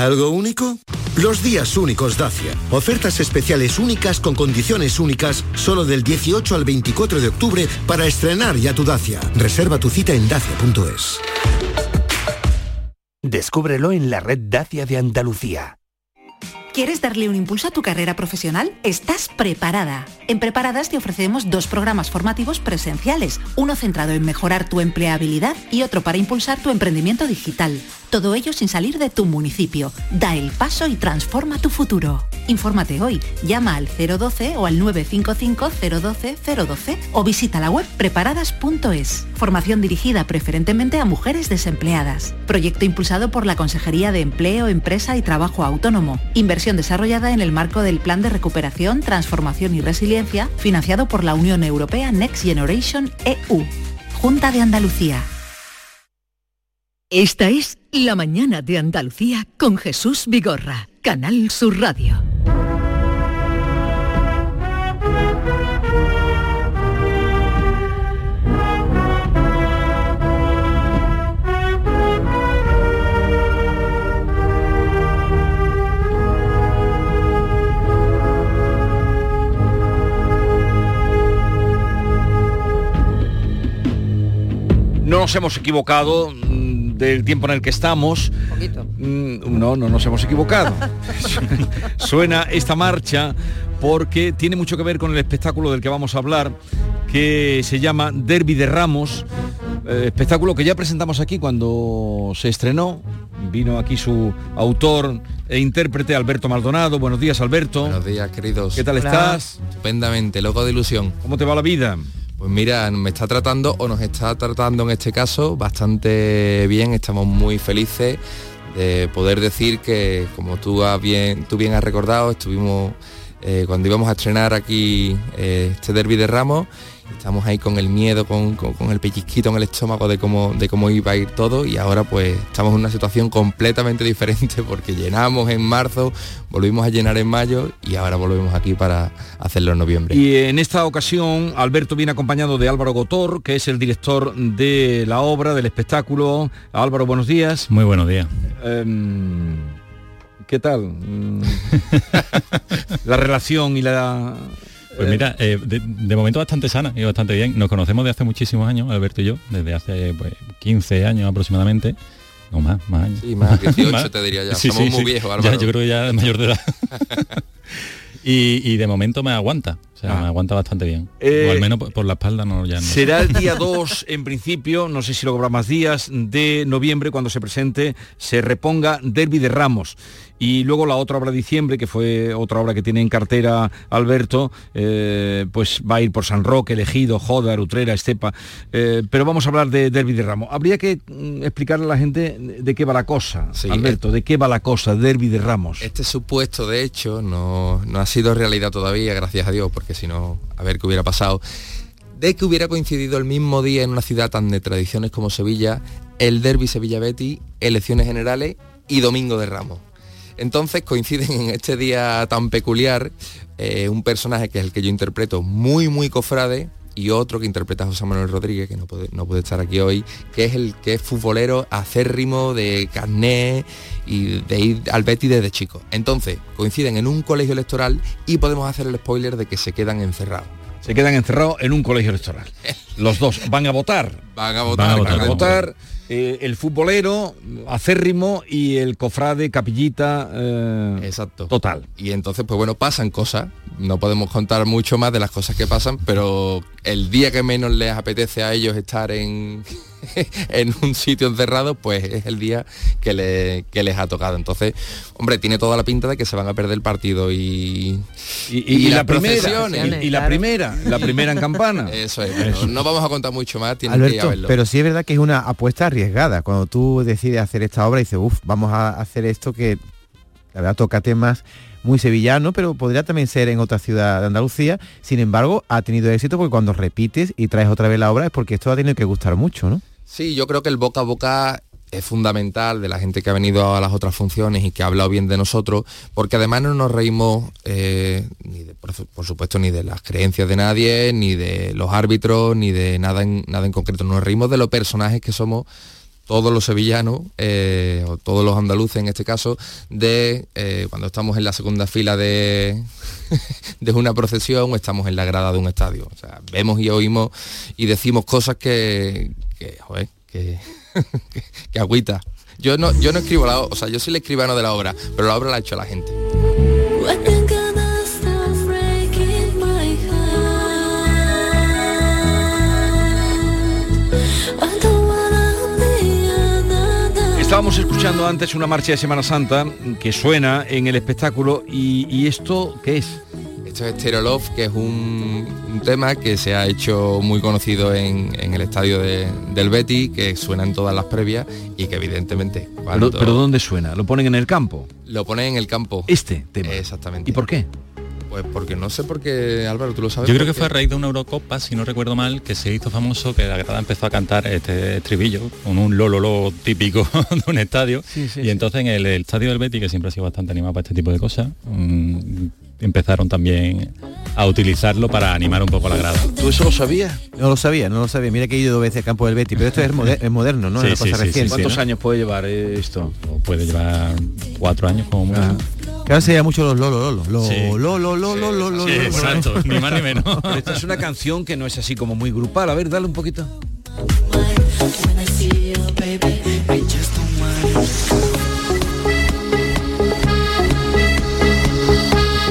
¿Algo único? Los días únicos Dacia. Ofertas especiales únicas con condiciones únicas solo del 18 al 24 de octubre para estrenar ya tu Dacia. Reserva tu cita en dacia.es. Descúbrelo en la red Dacia de Andalucía. ¿Quieres darle un impulso a tu carrera profesional? Estás preparada. En Preparadas te ofrecemos dos programas formativos presenciales, uno centrado en mejorar tu empleabilidad y otro para impulsar tu emprendimiento digital. Todo ello sin salir de tu municipio. Da el paso y transforma tu futuro. Infórmate hoy. Llama al 012 o al 955 012 012 o visita la web preparadas.es. Formación dirigida preferentemente a mujeres desempleadas. Proyecto impulsado por la Consejería de Empleo, Empresa y Trabajo Autónomo. Desarrollada en el marco del Plan de Recuperación, Transformación y Resiliencia, financiado por la Unión Europea Next Generation EU. Junta de Andalucía. Esta es La mañana de Andalucía con Jesús Vigorra, Canal Sur Radio. No nos hemos equivocado mm, del tiempo en el que estamos. Mm, No, no nos hemos equivocado. Suena esta marcha porque tiene mucho que ver con el espectáculo del que vamos a hablar, que se llama Derby de Ramos, eh, espectáculo que ya presentamos aquí cuando se estrenó. Vino aquí su autor e intérprete Alberto Maldonado. Buenos días, Alberto. Buenos días, queridos. ¿Qué tal estás? Estupendamente, loco de ilusión. ¿Cómo te va la vida? Pues mira, me está tratando, o nos está tratando en este caso, bastante bien. Estamos muy felices de poder decir que, como tú, bien has recordado, estuvimos eh, cuando íbamos a estrenar aquí eh, este derby de Ramos, estamos ahí con el miedo, con, con- con el pellizquito en el estómago de cómo, de cómo iba a ir todo y ahora pues estamos en una situación completamente diferente porque llenamos en marzo, volvimos a llenar en mayo y ahora volvemos aquí para hacerlo en noviembre. Y en esta ocasión Alberto viene acompañado de Álvaro Gotor, que es el director de la obra, del espectáculo. Álvaro, buenos días. Muy buenos días. Em, ¿Qué tal? Mm, la relación y la... Pues mira, eh, de, de momento bastante sana y bastante bien. Nos conocemos de hace muchísimos años, Alberto y yo, desde hace pues, 15 años aproximadamente. No más, más años. Sí, más, 18 te diría ya. Somos muy viejos, Ya, Álvaro. yo creo que ya es mayor de edad. y, y de momento me aguanta. O sea, Ah. me aguanta bastante bien. Eh, o al menos por, por la espalda no ya no. Será el día 2, en principio, no sé si lo habrá más días, de noviembre, cuando se presente, se reponga Derby de Ramos. Y luego la otra obra de diciembre, que fue otra obra que tiene en cartera Alberto, eh, pues va a ir por San Roque, Elegido, Joda, Utrera, Estepa. Eh, pero vamos a hablar de Derby de Ramos. Habría que mm, explicarle a la gente de qué va la cosa, Alberto, de qué va la cosa, Derby de Ramos. Este supuesto, de hecho, no, no ha sido realidad todavía, gracias a Dios, porque si no, a ver qué hubiera pasado. De que hubiera coincidido el mismo día en una ciudad tan de tradiciones como Sevilla, el derby Sevilla-Betty, elecciones generales y Domingo de Ramos. Entonces coinciden en este día tan peculiar eh, un personaje que es el que yo interpreto muy, muy cofrade y otro que interpreta a José Manuel Rodríguez, que no puede, no puede estar aquí hoy, que es el que es futbolero acérrimo de carné y de ir al Betty desde chico. Entonces coinciden en un colegio electoral y podemos hacer el spoiler de que se quedan encerrados. Se quedan encerrados en un colegio electoral. Los dos van a votar. Van a votar, Van a van a votar. Eh, el futbolero acérrimo y el cofrade capillita eh, Exacto. total. Y entonces, pues bueno, pasan cosas. No podemos contar mucho más de las cosas que pasan, pero el día que menos les apetece a ellos estar en, en un sitio encerrado, pues es el día que, le- que les ha tocado. Entonces, hombre, tiene toda la pinta de que se van a perder el partido y... Y, y las la primera, procesiones. y, y la primera, la primera en campana. Eso es, no vamos a contar mucho más, tienen que ir a Alberto, verlo. pero sí es verdad que es una apuesta arriesgada. Cuando tú decides hacer esta obra y dices, uff, vamos a hacer esto que la verdad toca temas muy sevillano, pero podría también ser en otra ciudad de Andalucía. Sin embargo, ha tenido éxito porque cuando repites y traes otra vez la obra es porque esto ha tenido que gustar mucho, ¿no? Sí, yo creo que el boca a boca es fundamental de la gente que ha venido a las otras funciones y que ha hablado bien de nosotros, porque además no nos reímos, eh, ni de- por, su- por supuesto, ni de las creencias de nadie, ni de los árbitros, ni de nada en, nada en concreto. Nos reímos de los personajes que somos todos los sevillanos, eh, o todos los andaluces en este caso, de eh, cuando estamos en la segunda fila de, de una procesión o estamos en la grada de un estadio. O sea, vemos y oímos y decimos cosas que, que, que, agüita. Yo no, yo no escribo la o sea, yo soy el escribano de la obra, pero la obra la ha hecho la gente. Estábamos escuchando antes una marcha de Semana Santa que suena en el espectáculo y, y esto ¿qué es? Esto es Stereo Love, que es un, un tema que se ha hecho muy conocido en, en el estadio de- del Betty, que suena en todas las previas y que evidentemente cuando Pero, pero ¿dónde suena? ¿Lo ponen en el campo? lo ponen en el campo. Este tema. Exactamente. ¿Y por qué? Pues porque no sé por qué, Álvaro, tú lo sabes. Yo creo que fue a raíz de una Eurocopa, si no recuerdo mal, que se hizo famoso que la grada empezó a cantar este estribillo con un lololo típico de un estadio. y entonces en el, el estadio del Betty, que siempre ha sido bastante animado para este tipo de cosas, mm, empezaron también a utilizarlo para animar un poco la grada. ¿Tú eso lo sabías? No lo sabía, no lo sabía. Mira que he ido dos veces al campo del Betty, pero esto es, moder- es moderno, ¿no? Sí, es una sí, cosa sí, reciente. sí, ¿Cuántos ¿no? años puede llevar esto? O puede llevar cuatro años como mucho. Ahora se mucho los lolo, lolo. Lo, Sí. lo, lo, lo, lo, lo, lo, Sí, lo, exacto, ni más ni menos. Pero esta es una canción que no es así como muy grupal. A ver, dale un poquito.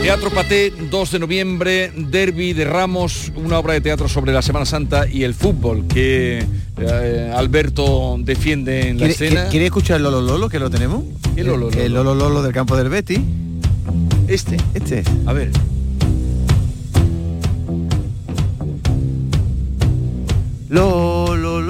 Teatro Paté, 2 de noviembre, Derby de Ramos, una obra de teatro sobre la Semana Santa y el fútbol que eh, Alberto defiende en la ¿Quiere, escena. quiere- escuchar el Lolo Lolo que lo tenemos? ¿Qué Lolo El Lolo? Lolo Lolo del campo del Betty. Este. Este. A ver. Lo, lo,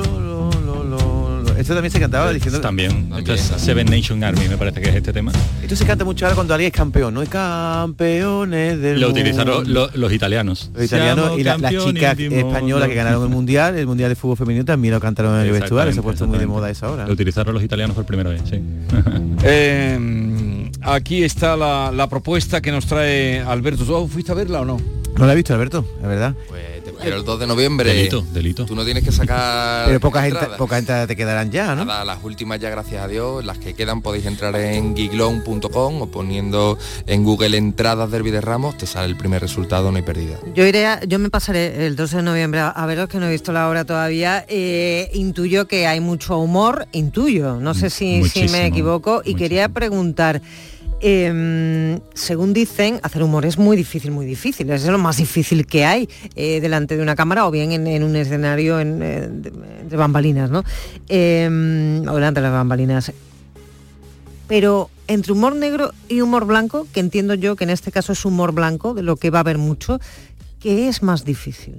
Esto también se cantaba diciendo... También, esto es Seven Nation Army, me parece que es este tema. Esto se canta mucho ahora cuando alguien es campeón, ¿no? Es campeones del Lo utilizaron lo- los italianos. Los italianos y la- las chicas españolas que ganaron el mundial, el mundial de fútbol femenino también lo cantaron en el vestuario, se ha puesto muy de moda esa hora. Lo utilizaron los italianos por primera vez, sí. Eh, aquí está la, la propuesta que nos trae Alberto. ¿Tú fuiste a verla o no? No la he visto, Alberto, la verdad. Pero el 2 de noviembre. Delito, delito. Tú no tienes que sacar. Pero poca gente, entradas. poca gente te quedarán ya, ¿no? Nada, las últimas ya gracias a Dios, las que quedan podéis entrar en giglon.com o poniendo en Google entradas Derby de Ramos, te sale el primer resultado, no hay pérdida. Yo iré, a- yo me pasaré el 12 de noviembre a, veros que no he visto la obra todavía. Eh, intuyo que hay mucho humor, intuyo, no sé si, si me equivoco. Y quería preguntar, eh, según dicen, hacer humor es muy difícil, muy difícil. Es lo más difícil que hay eh, delante de una cámara o bien en, un escenario en, eh, bambalinas, ¿no? Eh, o delante de las bambalinas. Pero entre humor negro y humor blanco, que entiendo yo que en este caso es humor blanco, de lo que va a haber mucho, ¿qué es más difícil?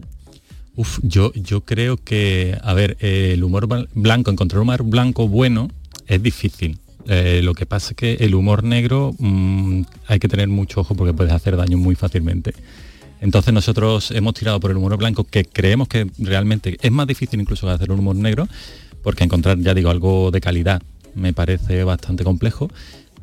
Uf, yo, yo creo que, a ver, el humor blan- blanco, encontrar humor blanco bueno es difícil. Eh, lo que pasa es que el humor negro mm, hay que tener mucho ojo porque puedes hacer daño muy fácilmente. Entonces nosotros hemos tirado por el humor blanco que creemos que realmente es más difícil incluso que hacer un humor negro, porque encontrar, ya digo, algo de calidad me parece bastante complejo,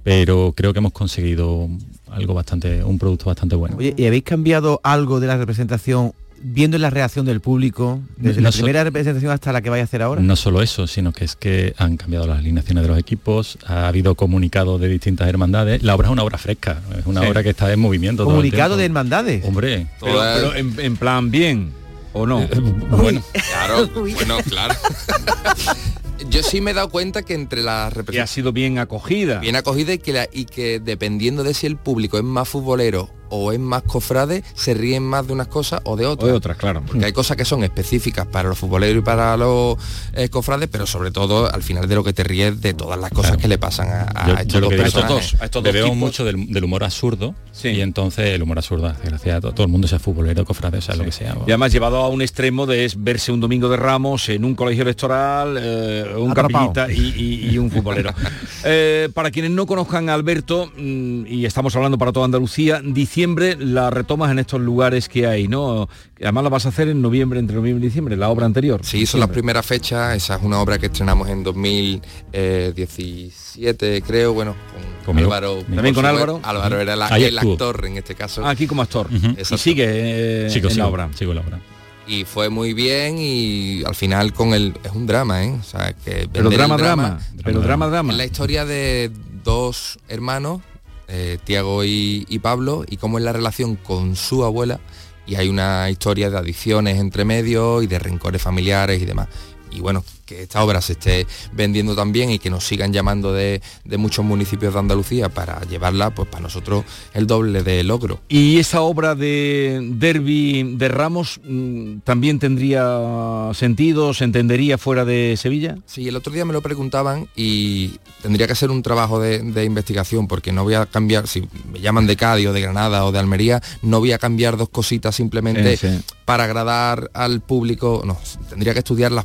pero creo que hemos conseguido algo bastante, un producto bastante bueno. Oye, ¿y habéis cambiado algo de la representación viendo la reacción del público desde No la so- primera representación hasta la que vais a hacer ahora? No solo eso, sino que es que han cambiado las alineaciones de los equipos, ha habido comunicados de distintas hermandades. La obra es una obra fresca, es una Sí. obra que está en movimiento. todo el Comunicado de hermandades. Hombre, Pero, pero en, en plan bien, ¿o no? bueno, Claro, bueno, claro. Yo sí me he dado cuenta que entre las que ha sido bien acogida. bien acogida y que, la- y que dependiendo de si el público es más futbolero o es más cofrade, se ríen más de unas cosas o de O otras. de otras, claro. Porque hay cosas que son específicas para los futboleros y para los eh, cofrades, pero sobre todo al final de lo que te ríes de todas las cosas que le pasan a, a yo, estos yo dos que personajes. dos, a estos dos bebemos tipos. mucho del, del humor absurdo y entonces el humor absurdo hace gracia a todo, todo el mundo sea futbolero, cofrade, sea lo que sea. Y además llevado a un extremo de es verse un domingo de Ramos en un colegio electoral, eh, un capillita y, y- y un futbolero. Eh, para quienes no conozcan a Alberto, mm, y estamos hablando para toda Andalucía, diciembre la retomas en estos lugares que hay, ¿no? Además la vas a hacer en noviembre, entre noviembre y diciembre, la obra anterior. Sí, son las primeras fechas, esa es una obra que estrenamos en 2017, creo, bueno, con. Álvaro. ¿También con Álvaro? Álvaro era la- el estuvo. actor en este caso. Ah, aquí como actor. Y sigue eh, Sigo, en sigo, la obra. sigo la obra. y fue muy bien y al final con el es un drama ¿eh? o sea que Pero el drama, drama. Pero drama, drama. es la historia de dos hermanos eh, Tiago y, y Pablo y cómo es la relación con su abuela y hay una historia de adicciones entre medio y de rencores familiares y demás. Y bueno que esta obra se esté vendiendo también y que nos sigan llamando de, de muchos municipios de Andalucía para llevarla, pues para nosotros el doble de logro. ¿Y esa obra de Derby de Ramos mm, también tendría sentido, se entendería fuera de Sevilla? Sí, el otro día me lo preguntaban y tendría que hacer un trabajo de, de investigación porque no voy a cambiar, si me llaman de Cádiz o de Granada o de Almería, no voy a cambiar dos cositas simplemente sí. Para agradar al público. No, tendría que estudiar las,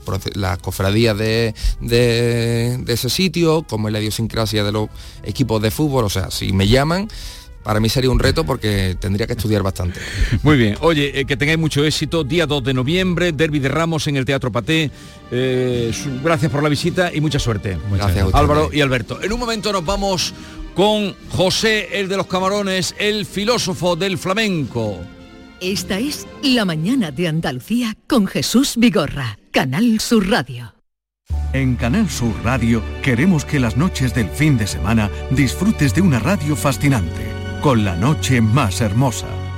cofradías de, de- de ese sitio, como es la idiosincrasia de los equipos de fútbol. O sea, si me llaman, para mí sería un reto porque tendría que estudiar bastante. Muy bien, oye, eh, que tengáis mucho éxito. Día 2 de noviembre, Derby de Ramos en el Teatro Paté. Eh, gracias por la visita y mucha suerte. Gracias a ustedes. Álvaro y Alberto. En un momento nos vamos con José, el de los camarones, el filósofo del flamenco. Esta es La mañana de Andalucía con Jesús Vigorra, Canal Sur Radio. En Canal Sur Radio queremos que las noches del fin de semana disfrutes de una radio fascinante, con la noche más hermosa.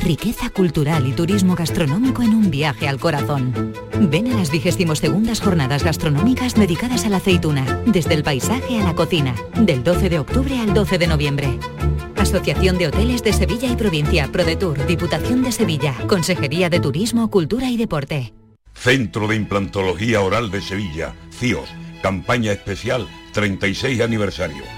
Riqueza cultural y turismo gastronómico en un viaje al corazón. Ven a las 22 jornadas gastronómicas dedicadas a la aceituna, desde el paisaje a la cocina, del 12 de octubre al 12 de noviembre. Asociación de Hoteles de Sevilla y Provincia, ProDetour, Diputación de Sevilla, Consejería de Turismo, Cultura y Deporte. Centro de Implantología Oral de Sevilla, CIOS, campaña especial 36 aniversario.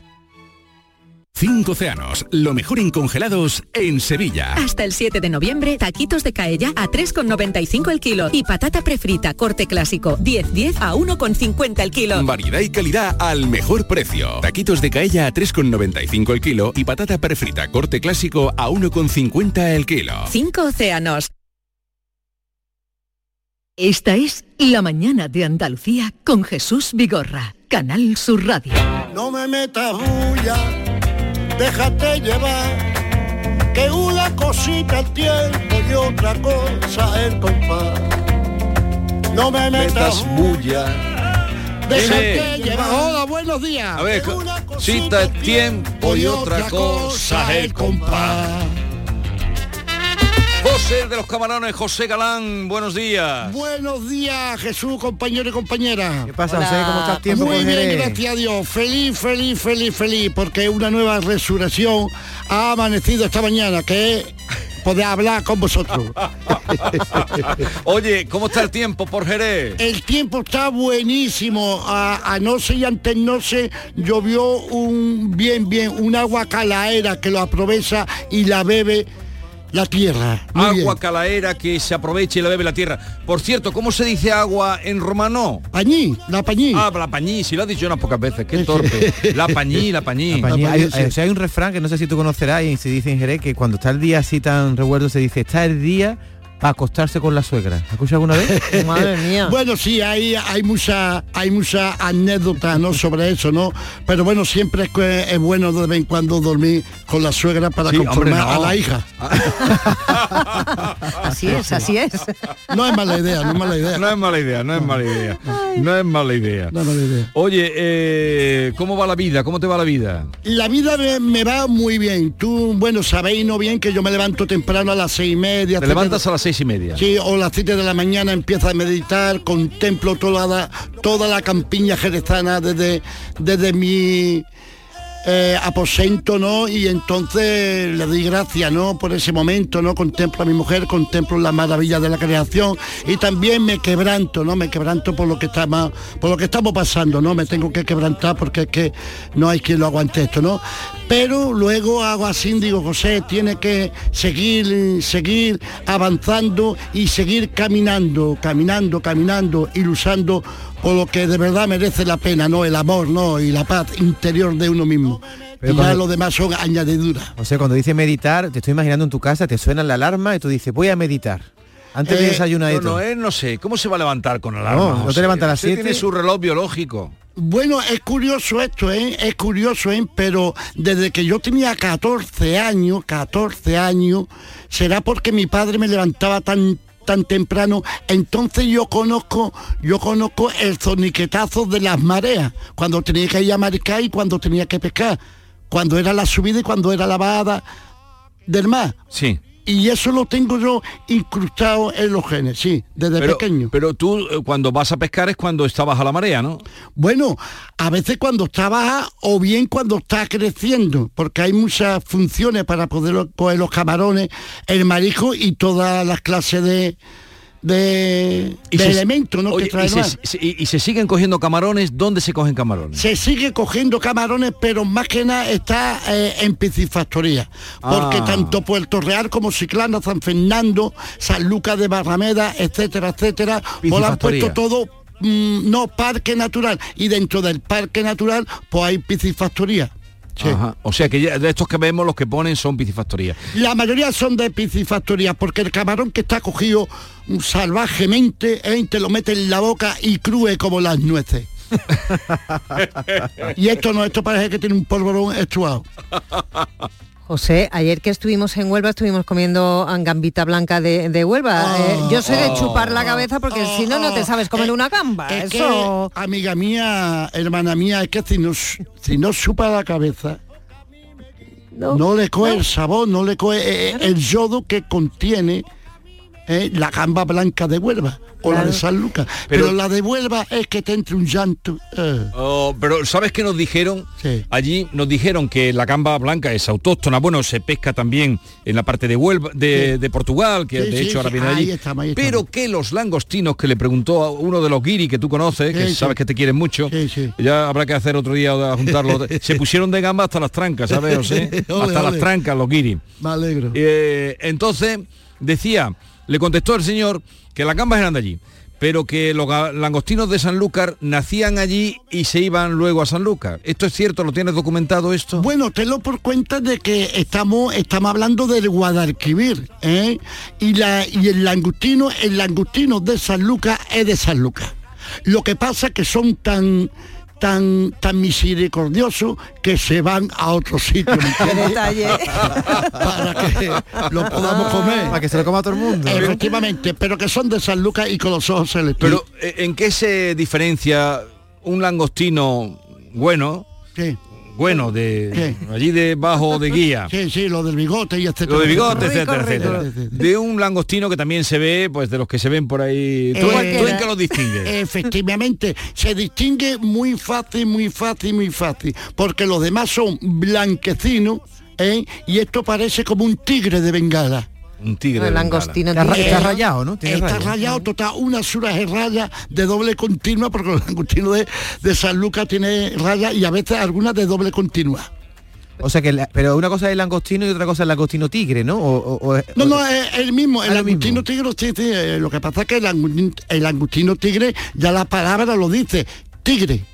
Cinco océanos, lo mejor en congelados en Sevilla. Hasta el 7 de noviembre, taquitos de caella a 3,95 el kilo y patata prefrita corte clásico 10-10 a 1,50 el kilo. Variedad y calidad al mejor precio. Taquitos de caella a 3,95 el kilo y patata prefrita corte clásico a 1,50 el kilo. Cinco océanos. Esta es La mañana de Andalucía con Jesús Vigorra, Canal Sur Radio. No me metas bulla, déjate llevar, que una cosita el tiempo y otra cosa el compás. No me metas bulla, déjate Sí. llevar. Hola, buenos días. A ver, cita el tiempo y otra cosa el compás. De los camarones, José Galán, buenos días. Buenos días, Jesús, compañero y compañera. ¿Qué pasa, José? ¿Cómo está el tiempo Muy bien, Jerez? gracias a Dios. Feliz, feliz, feliz, feliz, porque una nueva resurrección ha amanecido esta mañana, que es poder hablar con vosotros. Oye, ¿cómo está el tiempo por Jerez? El tiempo está buenísimo. A, anoche y antes noche llovió un bien, bien, un agua calaera que lo aprovecha y la bebe la tierra. Muy agua bien. calaera que se aproveche y la bebe la tierra. Por cierto, ¿cómo se dice agua en romano? Pañí, la pañí. Ah, la pañí, si lo has dicho unas pocas veces, qué torpe. La pañí, la pañí. Pañí, hay, hay- o sea, hay un refrán que no sé si tú conocerás y se dice en Jerez que cuando está el día así tan revuelto se dice está el día para acostarse con la suegra. ¿Has escuchado alguna vez? Madre mía. Bueno, sí, hay, hay mucha, hay mucha anécdota ¿no? sobre eso, ¿no? Pero bueno, siempre es, que es bueno de vez en cuando dormir con la suegra para Sí, hombre, conformar no. a la hija. Así es, así es. No es mala idea, no es mala idea. No es mala idea, no es mala idea. No es mala idea. No es mala idea. Oye, eh, ¿cómo va la vida? ¿Cómo te va la vida? La vida me, me va muy bien. Tú, bueno, sabéis no bien que yo me levanto temprano a las seis y media. Te levantas a las seis y media. Sí, o las 7 de la mañana empiezo a meditar, contemplo toda la, toda la campiña jerezana desde, desde mi eh, aposento, ¿no? Y entonces le doy gracias, ¿no? Por ese momento, ¿no? Contemplo a mi mujer, contemplo la maravilla de la creación y también me quebranto, ¿no? Me quebranto por lo que estamos, por lo que estamos pasando, ¿no? Me tengo que quebrantar porque es que no hay quien lo aguante esto, ¿no? Pero luego hago así, digo, José, tiene que seguir, seguir avanzando y seguir caminando, caminando, caminando y por lo que de verdad merece la pena, ¿no? El amor, ¿no? Y la paz interior de uno mismo. Pero y ya cuando- lo demás son añadiduras. O sea, cuando dice meditar, te estoy imaginando en tu casa, te suena la alarma y tú dices, voy a meditar. Antes de Eh, desayunar y No, no, él no sé. ¿Cómo se va a levantar con alarma? No, no te levantas a las Usted siete. tiene su reloj biológico. Bueno, es curioso esto, ¿eh? Es curioso, ¿eh? Pero desde que yo tenía 14 años, 14 años, será porque mi padre me levantaba tan tan temprano, entonces yo conozco, yo conozco el soniquetazo de las mareas, cuando tenía que ir a mariscar y cuando tenía que pescar, cuando era la subida y cuando era la bajada del mar. Sí. Y eso lo tengo yo incrustado en los genes, sí, desde Pero, pequeño. pero tú eh, cuando vas a pescar es cuando estabas a la marea, ¿no? Bueno, a veces cuando está baja o bien cuando está creciendo, porque hay muchas funciones para poder coger los camarones, el marisco y todas las clases de, de, Y de se- elementos ¿no? Oye, que trae y, se, y- se siguen cogiendo camarones. ¿Dónde se cogen camarones? Se sigue cogiendo camarones, pero más que nada está eh, en piscifactoría. Porque Ah. tanto Puerto Real como Ciclana, San Fernando, San Lucas de Barrameda, etcétera, etcétera, pues lo han puesto todo, mm, no, parque natural. Y dentro del parque natural, pues hay piscifactoría. Ajá. O sea que ya de estos que vemos los que ponen son piscifactorías. La mayoría son de piscifactoría, porque el camarón que está cogido mm, salvajemente, eh, te lo mete en la boca y cruje como las nueces. y esto no, esto parece que tiene un polvorón estuado. José, ayer que estuvimos en Huelva estuvimos comiendo gambita blanca de, de Huelva. Eh, yo soy de oh, chupar la cabeza porque si no, no te sabes comer una gamba. Es Eso... que, amiga mía, hermana mía, es que si no, si no supa la cabeza, no, le coge el sabor, no le coge eh, el yodo que contiene eh, la gamba blanca de Huelva o la de San Lucas. Pero, Pero- la de Huelva es que te entre un llanto. eh. Oh, pero ¿sabes qué nos dijeron? Allí nos dijeron que la gamba blanca es autóctona. Bueno, se pesca también en la parte de Huelva, de, de Portugal, que Sí, de sí, hecho ahora sí, viene ahí allí. estamos, ahí pero que los langostinos que le preguntó a uno de los guiri que tú conoces, que Sí, sí. sabes que te quieren mucho, ya habrá que hacer otro día juntarlo. se pusieron de gamba hasta las trancas, ¿sabes? José? Ole, hasta las ole. trancas los guiri. Me alegro. Eh, entonces, decía, le contestó el señor que las gambas eran de allí, pero que los langostinos de Sanlúcar nacían allí y se iban luego a Sanlúcar. ¿Esto es cierto? ¿Lo tienes documentado esto? Bueno, tenlo por cuenta de que estamos, estamos hablando del Guadalquivir, ¿eh? Y, la, y el langostino, el langostino de San Lucas es de San Lucas. Lo que pasa es que son tan tan tan misericordiosos que se van a otro sitio detalle. para que lo podamos comer Para que se lo coma todo el mundo. efectivamente pero que son de San Lucas y con los ojos celestes Pero eh, ¿en qué se diferencia un langostino bueno? Bueno, de allí debajo de guía. sí sí lo del bigote y etcétera Lo de bigote, etcétera. De un langostino que también se ve, pues de los que se ven por ahí. ¿Tú, Eh, tú en qué los distingues? Efectivamente, se distingue muy fácil, muy fácil, muy fácil, porque los demás son blanquecinos, ¿eh? y esto parece como un tigre de bengala. Un tigre. El de langostino Bengala. tigre. Está rayado, ¿no? Tiene Está rayado total, una sola de raya de doble continua, porque los langostinos de, de San Lucas tiene raya y a veces algunas de doble continua. O sea que, la- pero una cosa es el langostino y otra cosa es el langostino tigre, ¿no? O, o- o- No, no, es el mismo, el Ah, langostino tigre, sí, sí, eh, lo que pasa es que el, el langostino tigre, ya la palabra lo dice, tigre.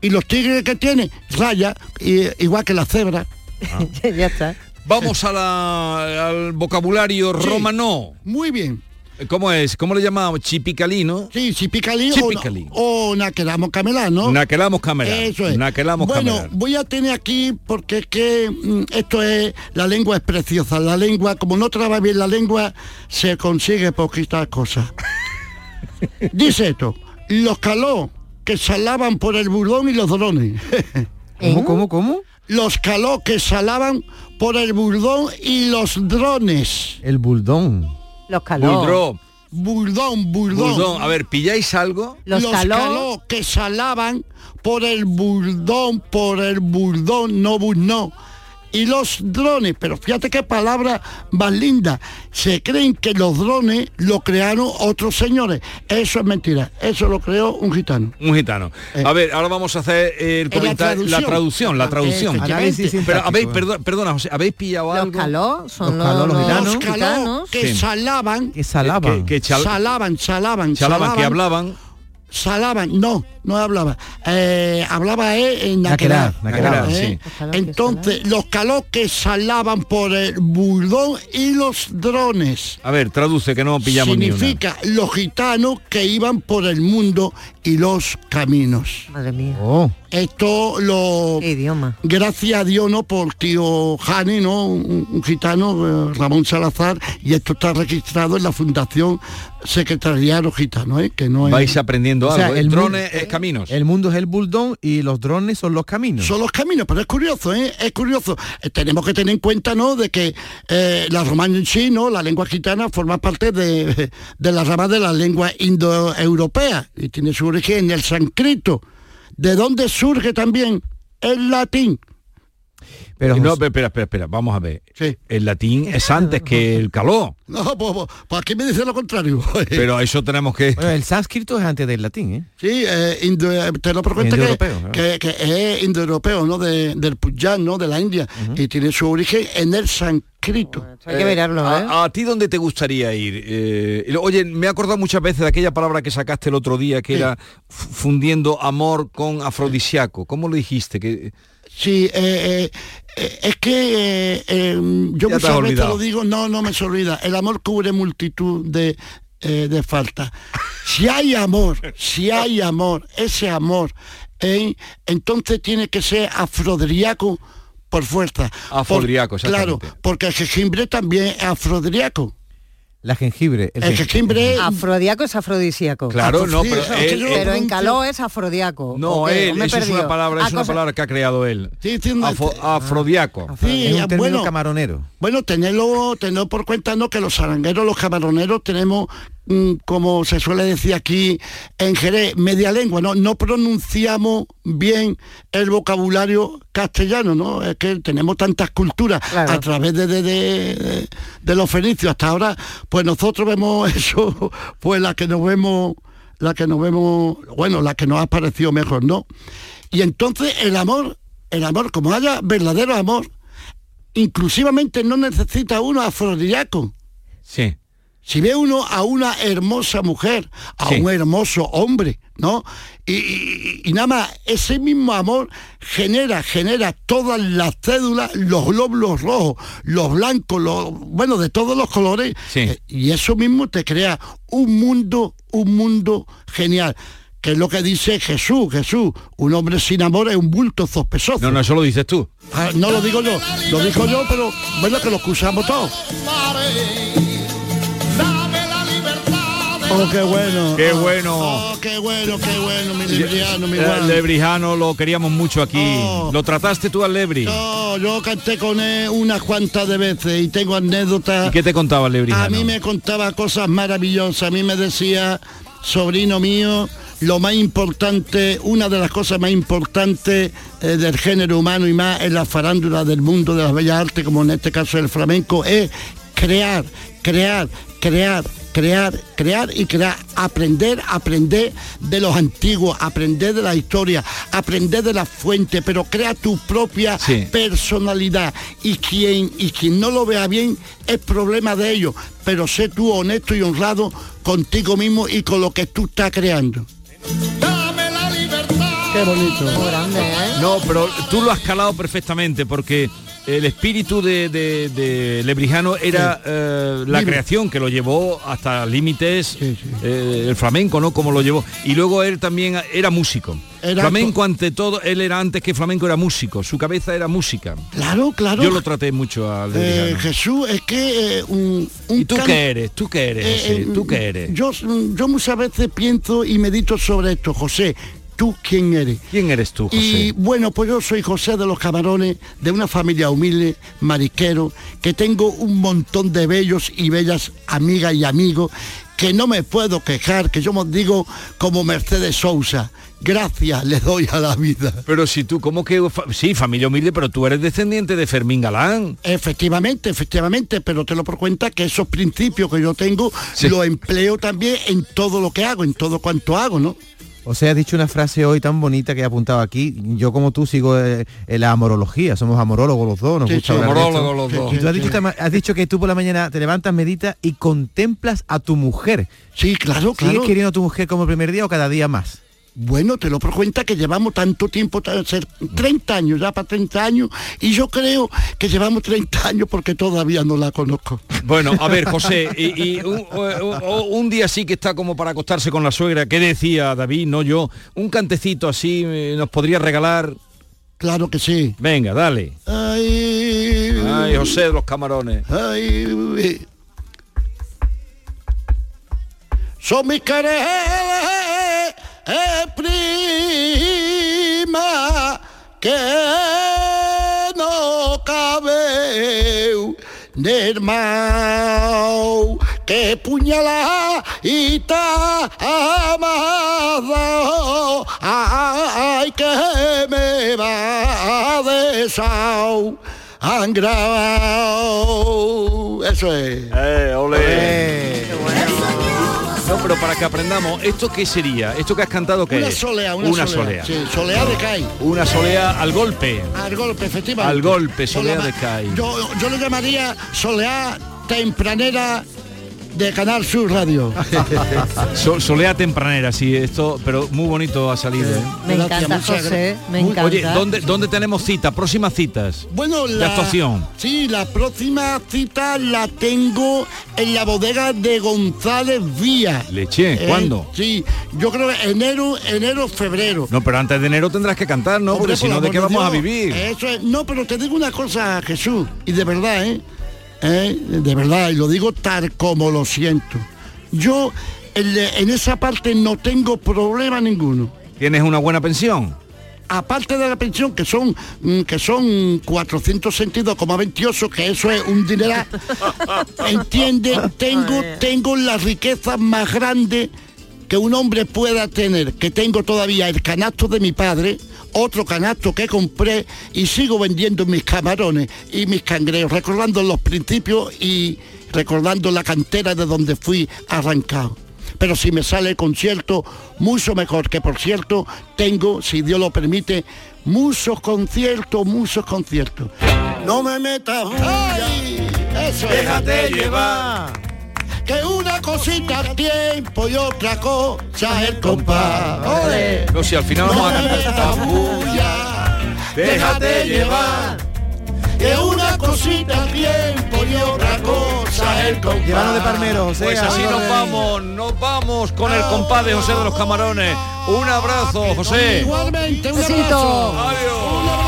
Y los tigres que tiene, raya, y- igual que la cebra. ya está. Vamos a la- al vocabulario Sí. romano. Muy bien. ¿Cómo es? ¿Cómo le llamamos? Chipicalí, ¿no? Sí, chipicalí, Chipicalí. o, o naquelamos camelá, ¿no? Naquelamos camelá. Eso es. Naquelamos bueno, camelá. voy a tener aquí, porque es que mm, esto es, la lengua es preciosa, la lengua, como no trabaja bien la lengua, se consigue poquitas cosas. Dice esto, los caló que salaban por el burlón y los drones. ¿Cómo, cómo, cómo? Los caló que salaban por el burdón y los drones. El buldón. Los caló. Buldró. Burdón, burdón. Burdón. A ver, ¿pilláis algo? Los, caló. que salaban por el burdón, por el burdón, no no y los drones, pero fíjate qué palabra más linda, se creen que los drones lo crearon otros señores. Eso es mentira, eso lo creó un gitano. Un gitano. Eh. A ver, ahora vamos a hacer el comentario, la traducción, la traducción. Efectivamente. Pero habéis, perdón, perdona, José, ¿habéis pillado Los algo? caló son Los los, caló, los los gitanos. Los caló gitanos. que Sí. salaban, Que salaban. Que- que chal- salaban, salaban, Chalaban, que hablaban. Salaban, no, no hablaba, eh, hablaba él en naquerar, ¿eh? sí. Entonces, los caló que salaban por el burdón y los drones. A ver, traduce que no pillamos ni una. Significa los gitanos que iban por el mundo y los caminos. Madre mía. Oh. Esto lo... idioma? Gracias a Dios, ¿no? Por tío Jani, ¿no? Un, un gitano, eh, Ramón Salazar, y esto está registrado en la Fundación Secretariado Gitano, ¿eh? Que no es... Vais aprendiendo O sea, algo. ¿eh? el drones mundo- es caminos. El mundo es el bulldón y los drones son los caminos. Son los caminos, pero es curioso, ¿eh? Es curioso. Eh, tenemos que tener en cuenta, ¿no? De que eh, la romana en sí, ¿no? La lengua gitana forma parte de, de la rama de la lengua indoeuropea y tiene su origen en el sánscrito. ¿De dónde surge también el latín? Pero no, José- espera, espera, espera, vamos a ver. El latín es antes que el caló. No, pues, pues aquí me dice lo contrario. Pero eso tenemos que... Bueno, el sánscrito es antes del latín, ¿eh? Sí, eh, indo- eh, te lo cuenta que, Indoeuropeo, ¿no? que, que es indoeuropeo, ¿no? De, del Punjab, ¿no? De la India. Y tiene su origen en el sánscrito. Hay que mirarlo, ¿eh? ¿A, a ti dónde te gustaría ir? Eh, oye, me he acordado muchas veces de aquella palabra que sacaste el otro día, que era fundiendo amor con afrodisiaco. ¿Cómo lo dijiste? Que, Sí, eh, eh, eh, es que eh, yo te muchas veces lo digo, no, no me se olvida. El amor cubre multitud de, de faltas. Si hay amor, si hay amor, ese amor, entonces tiene que ser afrodriaco por fuerza. Afrodriaco, Por- Claro, porque el jengibre también es afrodriaco. La jengibre. El jengibre... Afrodíaco es afrodisíaco. Claro, no, pero Sí, él- Pero en caló es afrodíaco. no, ¿o qué? ¿O él, me he eso es una palabra, Ah, es una cosa- palabra que ha creado él. Sí. Sí, es un término bueno, camaronero. Bueno, tenerlo, tenerlo por cuenta, ¿no? Que los zarangueros, los camaroneros tenemos, como se suele decir aquí en Jerez, media lengua, ¿no? No pronunciamos bien el vocabulario castellano, ¿no? Es que tenemos tantas culturas Claro. a través de, de, de- de los fenicios. Hasta ahora, pues nosotros vemos eso, pues la que nos vemos, la que nos vemos, bueno, la que nos ha parecido mejor, ¿no? Y entonces el amor, el amor, como haya verdadero amor, inclusivamente no necesita uno afrodisíaco. Sí. Si ve uno a una hermosa mujer, a Sí. un hermoso hombre, ¿no? Y, y- y nada más, ese mismo amor genera, genera todas las cédulas, los glóbulos rojos, los blancos, los, bueno, de todos los colores. Sí. Eh, Y eso mismo te crea un mundo, un mundo genial. Que es lo que dice Jesús, Jesús, un hombre sin amor es un bulto sospechoso. No, no, eso lo dices tú. Ah, no lo digo yo, lo digo yo, pero bueno que lo escuchamos todos. Oh, qué bueno. Qué bueno. Oh, qué bueno, qué bueno, mi libriano, mi El guan. lebrijano lo queríamos mucho aquí. Oh. ¿Lo trataste tú al lebri? No, yo canté con él unas cuantas de veces y tengo anécdotas. ¿Y qué te contaba el lebrijano? A mí me contaba cosas maravillosas. A mí me decía, sobrino mío, lo más importante, una de las cosas más importantes eh, del género humano y más en la farándula del mundo de las bellas artes, como en este caso el flamenco, es crear, crear, crear, crear, crear y crear, aprender, aprender de los antiguos, aprender de la historia, aprender de la fuente, pero crea tu propia Sí. personalidad y quien y quien no lo vea bien es problema de ellos, pero sé tú honesto y honrado contigo mismo y con lo que tú estás creando. Qué bonito. Grande, ¿eh? No, pero tú lo has calado perfectamente porque el espíritu de, de- de Lebrijano era eh, la creación que lo llevó hasta límites eh, el flamenco, ¿no? Como lo llevó. Y luego él también era músico. Era flamenco ante todo, él era antes que flamenco era músico, su cabeza era música. Claro, claro. Yo lo traté mucho al Eh. Jesús, es que eh, un, un ¿Y tú can- qué eres? ¿Tú qué eres? José? ¿Tú qué eres? Yo, yo muchas veces pienso y medito sobre esto, José. ¿Tú quién eres? ¿Quién eres tú, José? Y bueno, pues yo soy José de los Camarones, de una familia humilde, marisquero, que tengo un montón de bellos y bellas amigas y amigos, que no me puedo quejar, que yo me digo como Mercedes Sousa. Gracias le doy a la vida. Pero si tú, ¿cómo que...? Sí, familia humilde, pero tú eres descendiente de Fermín Galán. Efectivamente, efectivamente, pero te lo por cuenta que esos principios que yo tengo los empleo también en todo lo que hago, en todo cuanto hago, ¿no? O sea, has dicho una frase hoy tan bonita que he apuntado aquí. Yo como tú sigo eh, la amorología, somos amorólogos los dos, nos Sí, gusta sí, amorólogos los dos. Y tú has Sí, dicho, sí. has que tú por la mañana te levantas, meditas y contemplas a tu mujer. Sí, claro, ¿Sigues claro. queriendo a tu mujer como el primer día o cada día más? Bueno, te lo cuenta que llevamos tanto tiempo, tan- ser 30 años, ya para 30 años, y yo creo que llevamos 30 años porque todavía no la conozco. Bueno, a ver, José, y, y un, día así que está como para acostarse con la suegra, ¿qué decía David, no yo? Un cantecito así eh, nos podría regalar. Claro que sí. Venga, dale. Ay, Ay, José de los camarones. Ay. Son mis quereres, e prima que no cabeu de irmão que puñalá e tá amada ai que me va de sal angrao eso es eh, olé. olé. No, pero para que aprendamos, ¿esto qué sería? ¿Esto que has cantado qué Una es? solea, una, solea. Sí, solea de CAI. Una solea al golpe. Al golpe, efectivamente. Al golpe, solea de CAI. Yo, yo le llamaría solea tempranera de Canal Sur Radio. So- solea tempranera, sí, esto, pero muy bonito ha salido. ¿eh? Me Gracias, encanta, muchas José, me Muy- encanta. Oye, ¿dónde, ¿dónde tenemos cita? Próximas citas. Bueno, De la actuación. Sí, la próxima cita la tengo en la bodega de González Vía. Leche, Eh, ¿cuándo? Sí, yo creo que enero, enero, febrero. No, pero antes de enero tendrás que cantar, ¿no? Hombre, Porque si no, ¿de qué vamos a vivir? Eso es- no, pero te digo una cosa, Jesús, y de verdad, ¿eh? ¿Eh? De verdad, y lo digo tal como lo siento. Yo en, en esa parte no tengo problema ninguno. ¿Tienes una buena pensión? Aparte de la pensión, que son mm, que son 462,28, que eso es un dineral, entiende, tengo, tengo la riqueza más grande que un hombre pueda tener, que tengo todavía el canasto de mi padre, otro canasto que compré y sigo vendiendo mis camarones y mis cangrejos, recordando los principios y recordando la cantera de donde fui arrancado. Pero si me sale el concierto, mucho mejor, que por cierto, tengo, si Dios lo permite, muchos conciertos, muchos conciertos. No me metas ¡Ay! Eso es. Déjate llevar. Que una cosita al tiempo y otra cosa el compás. ¡Ole! No, si al final vamos a No cantar. metas bulla, déjate llevar. Que una cosita al tiempo y otra cosa el compás. Llévanos de Palmero, José. Pues así nos de- vamos, nos vamos con el compás de José de los Camarones. Un abrazo, José. Igualmente, un Besito. abrazo. Un abrazo.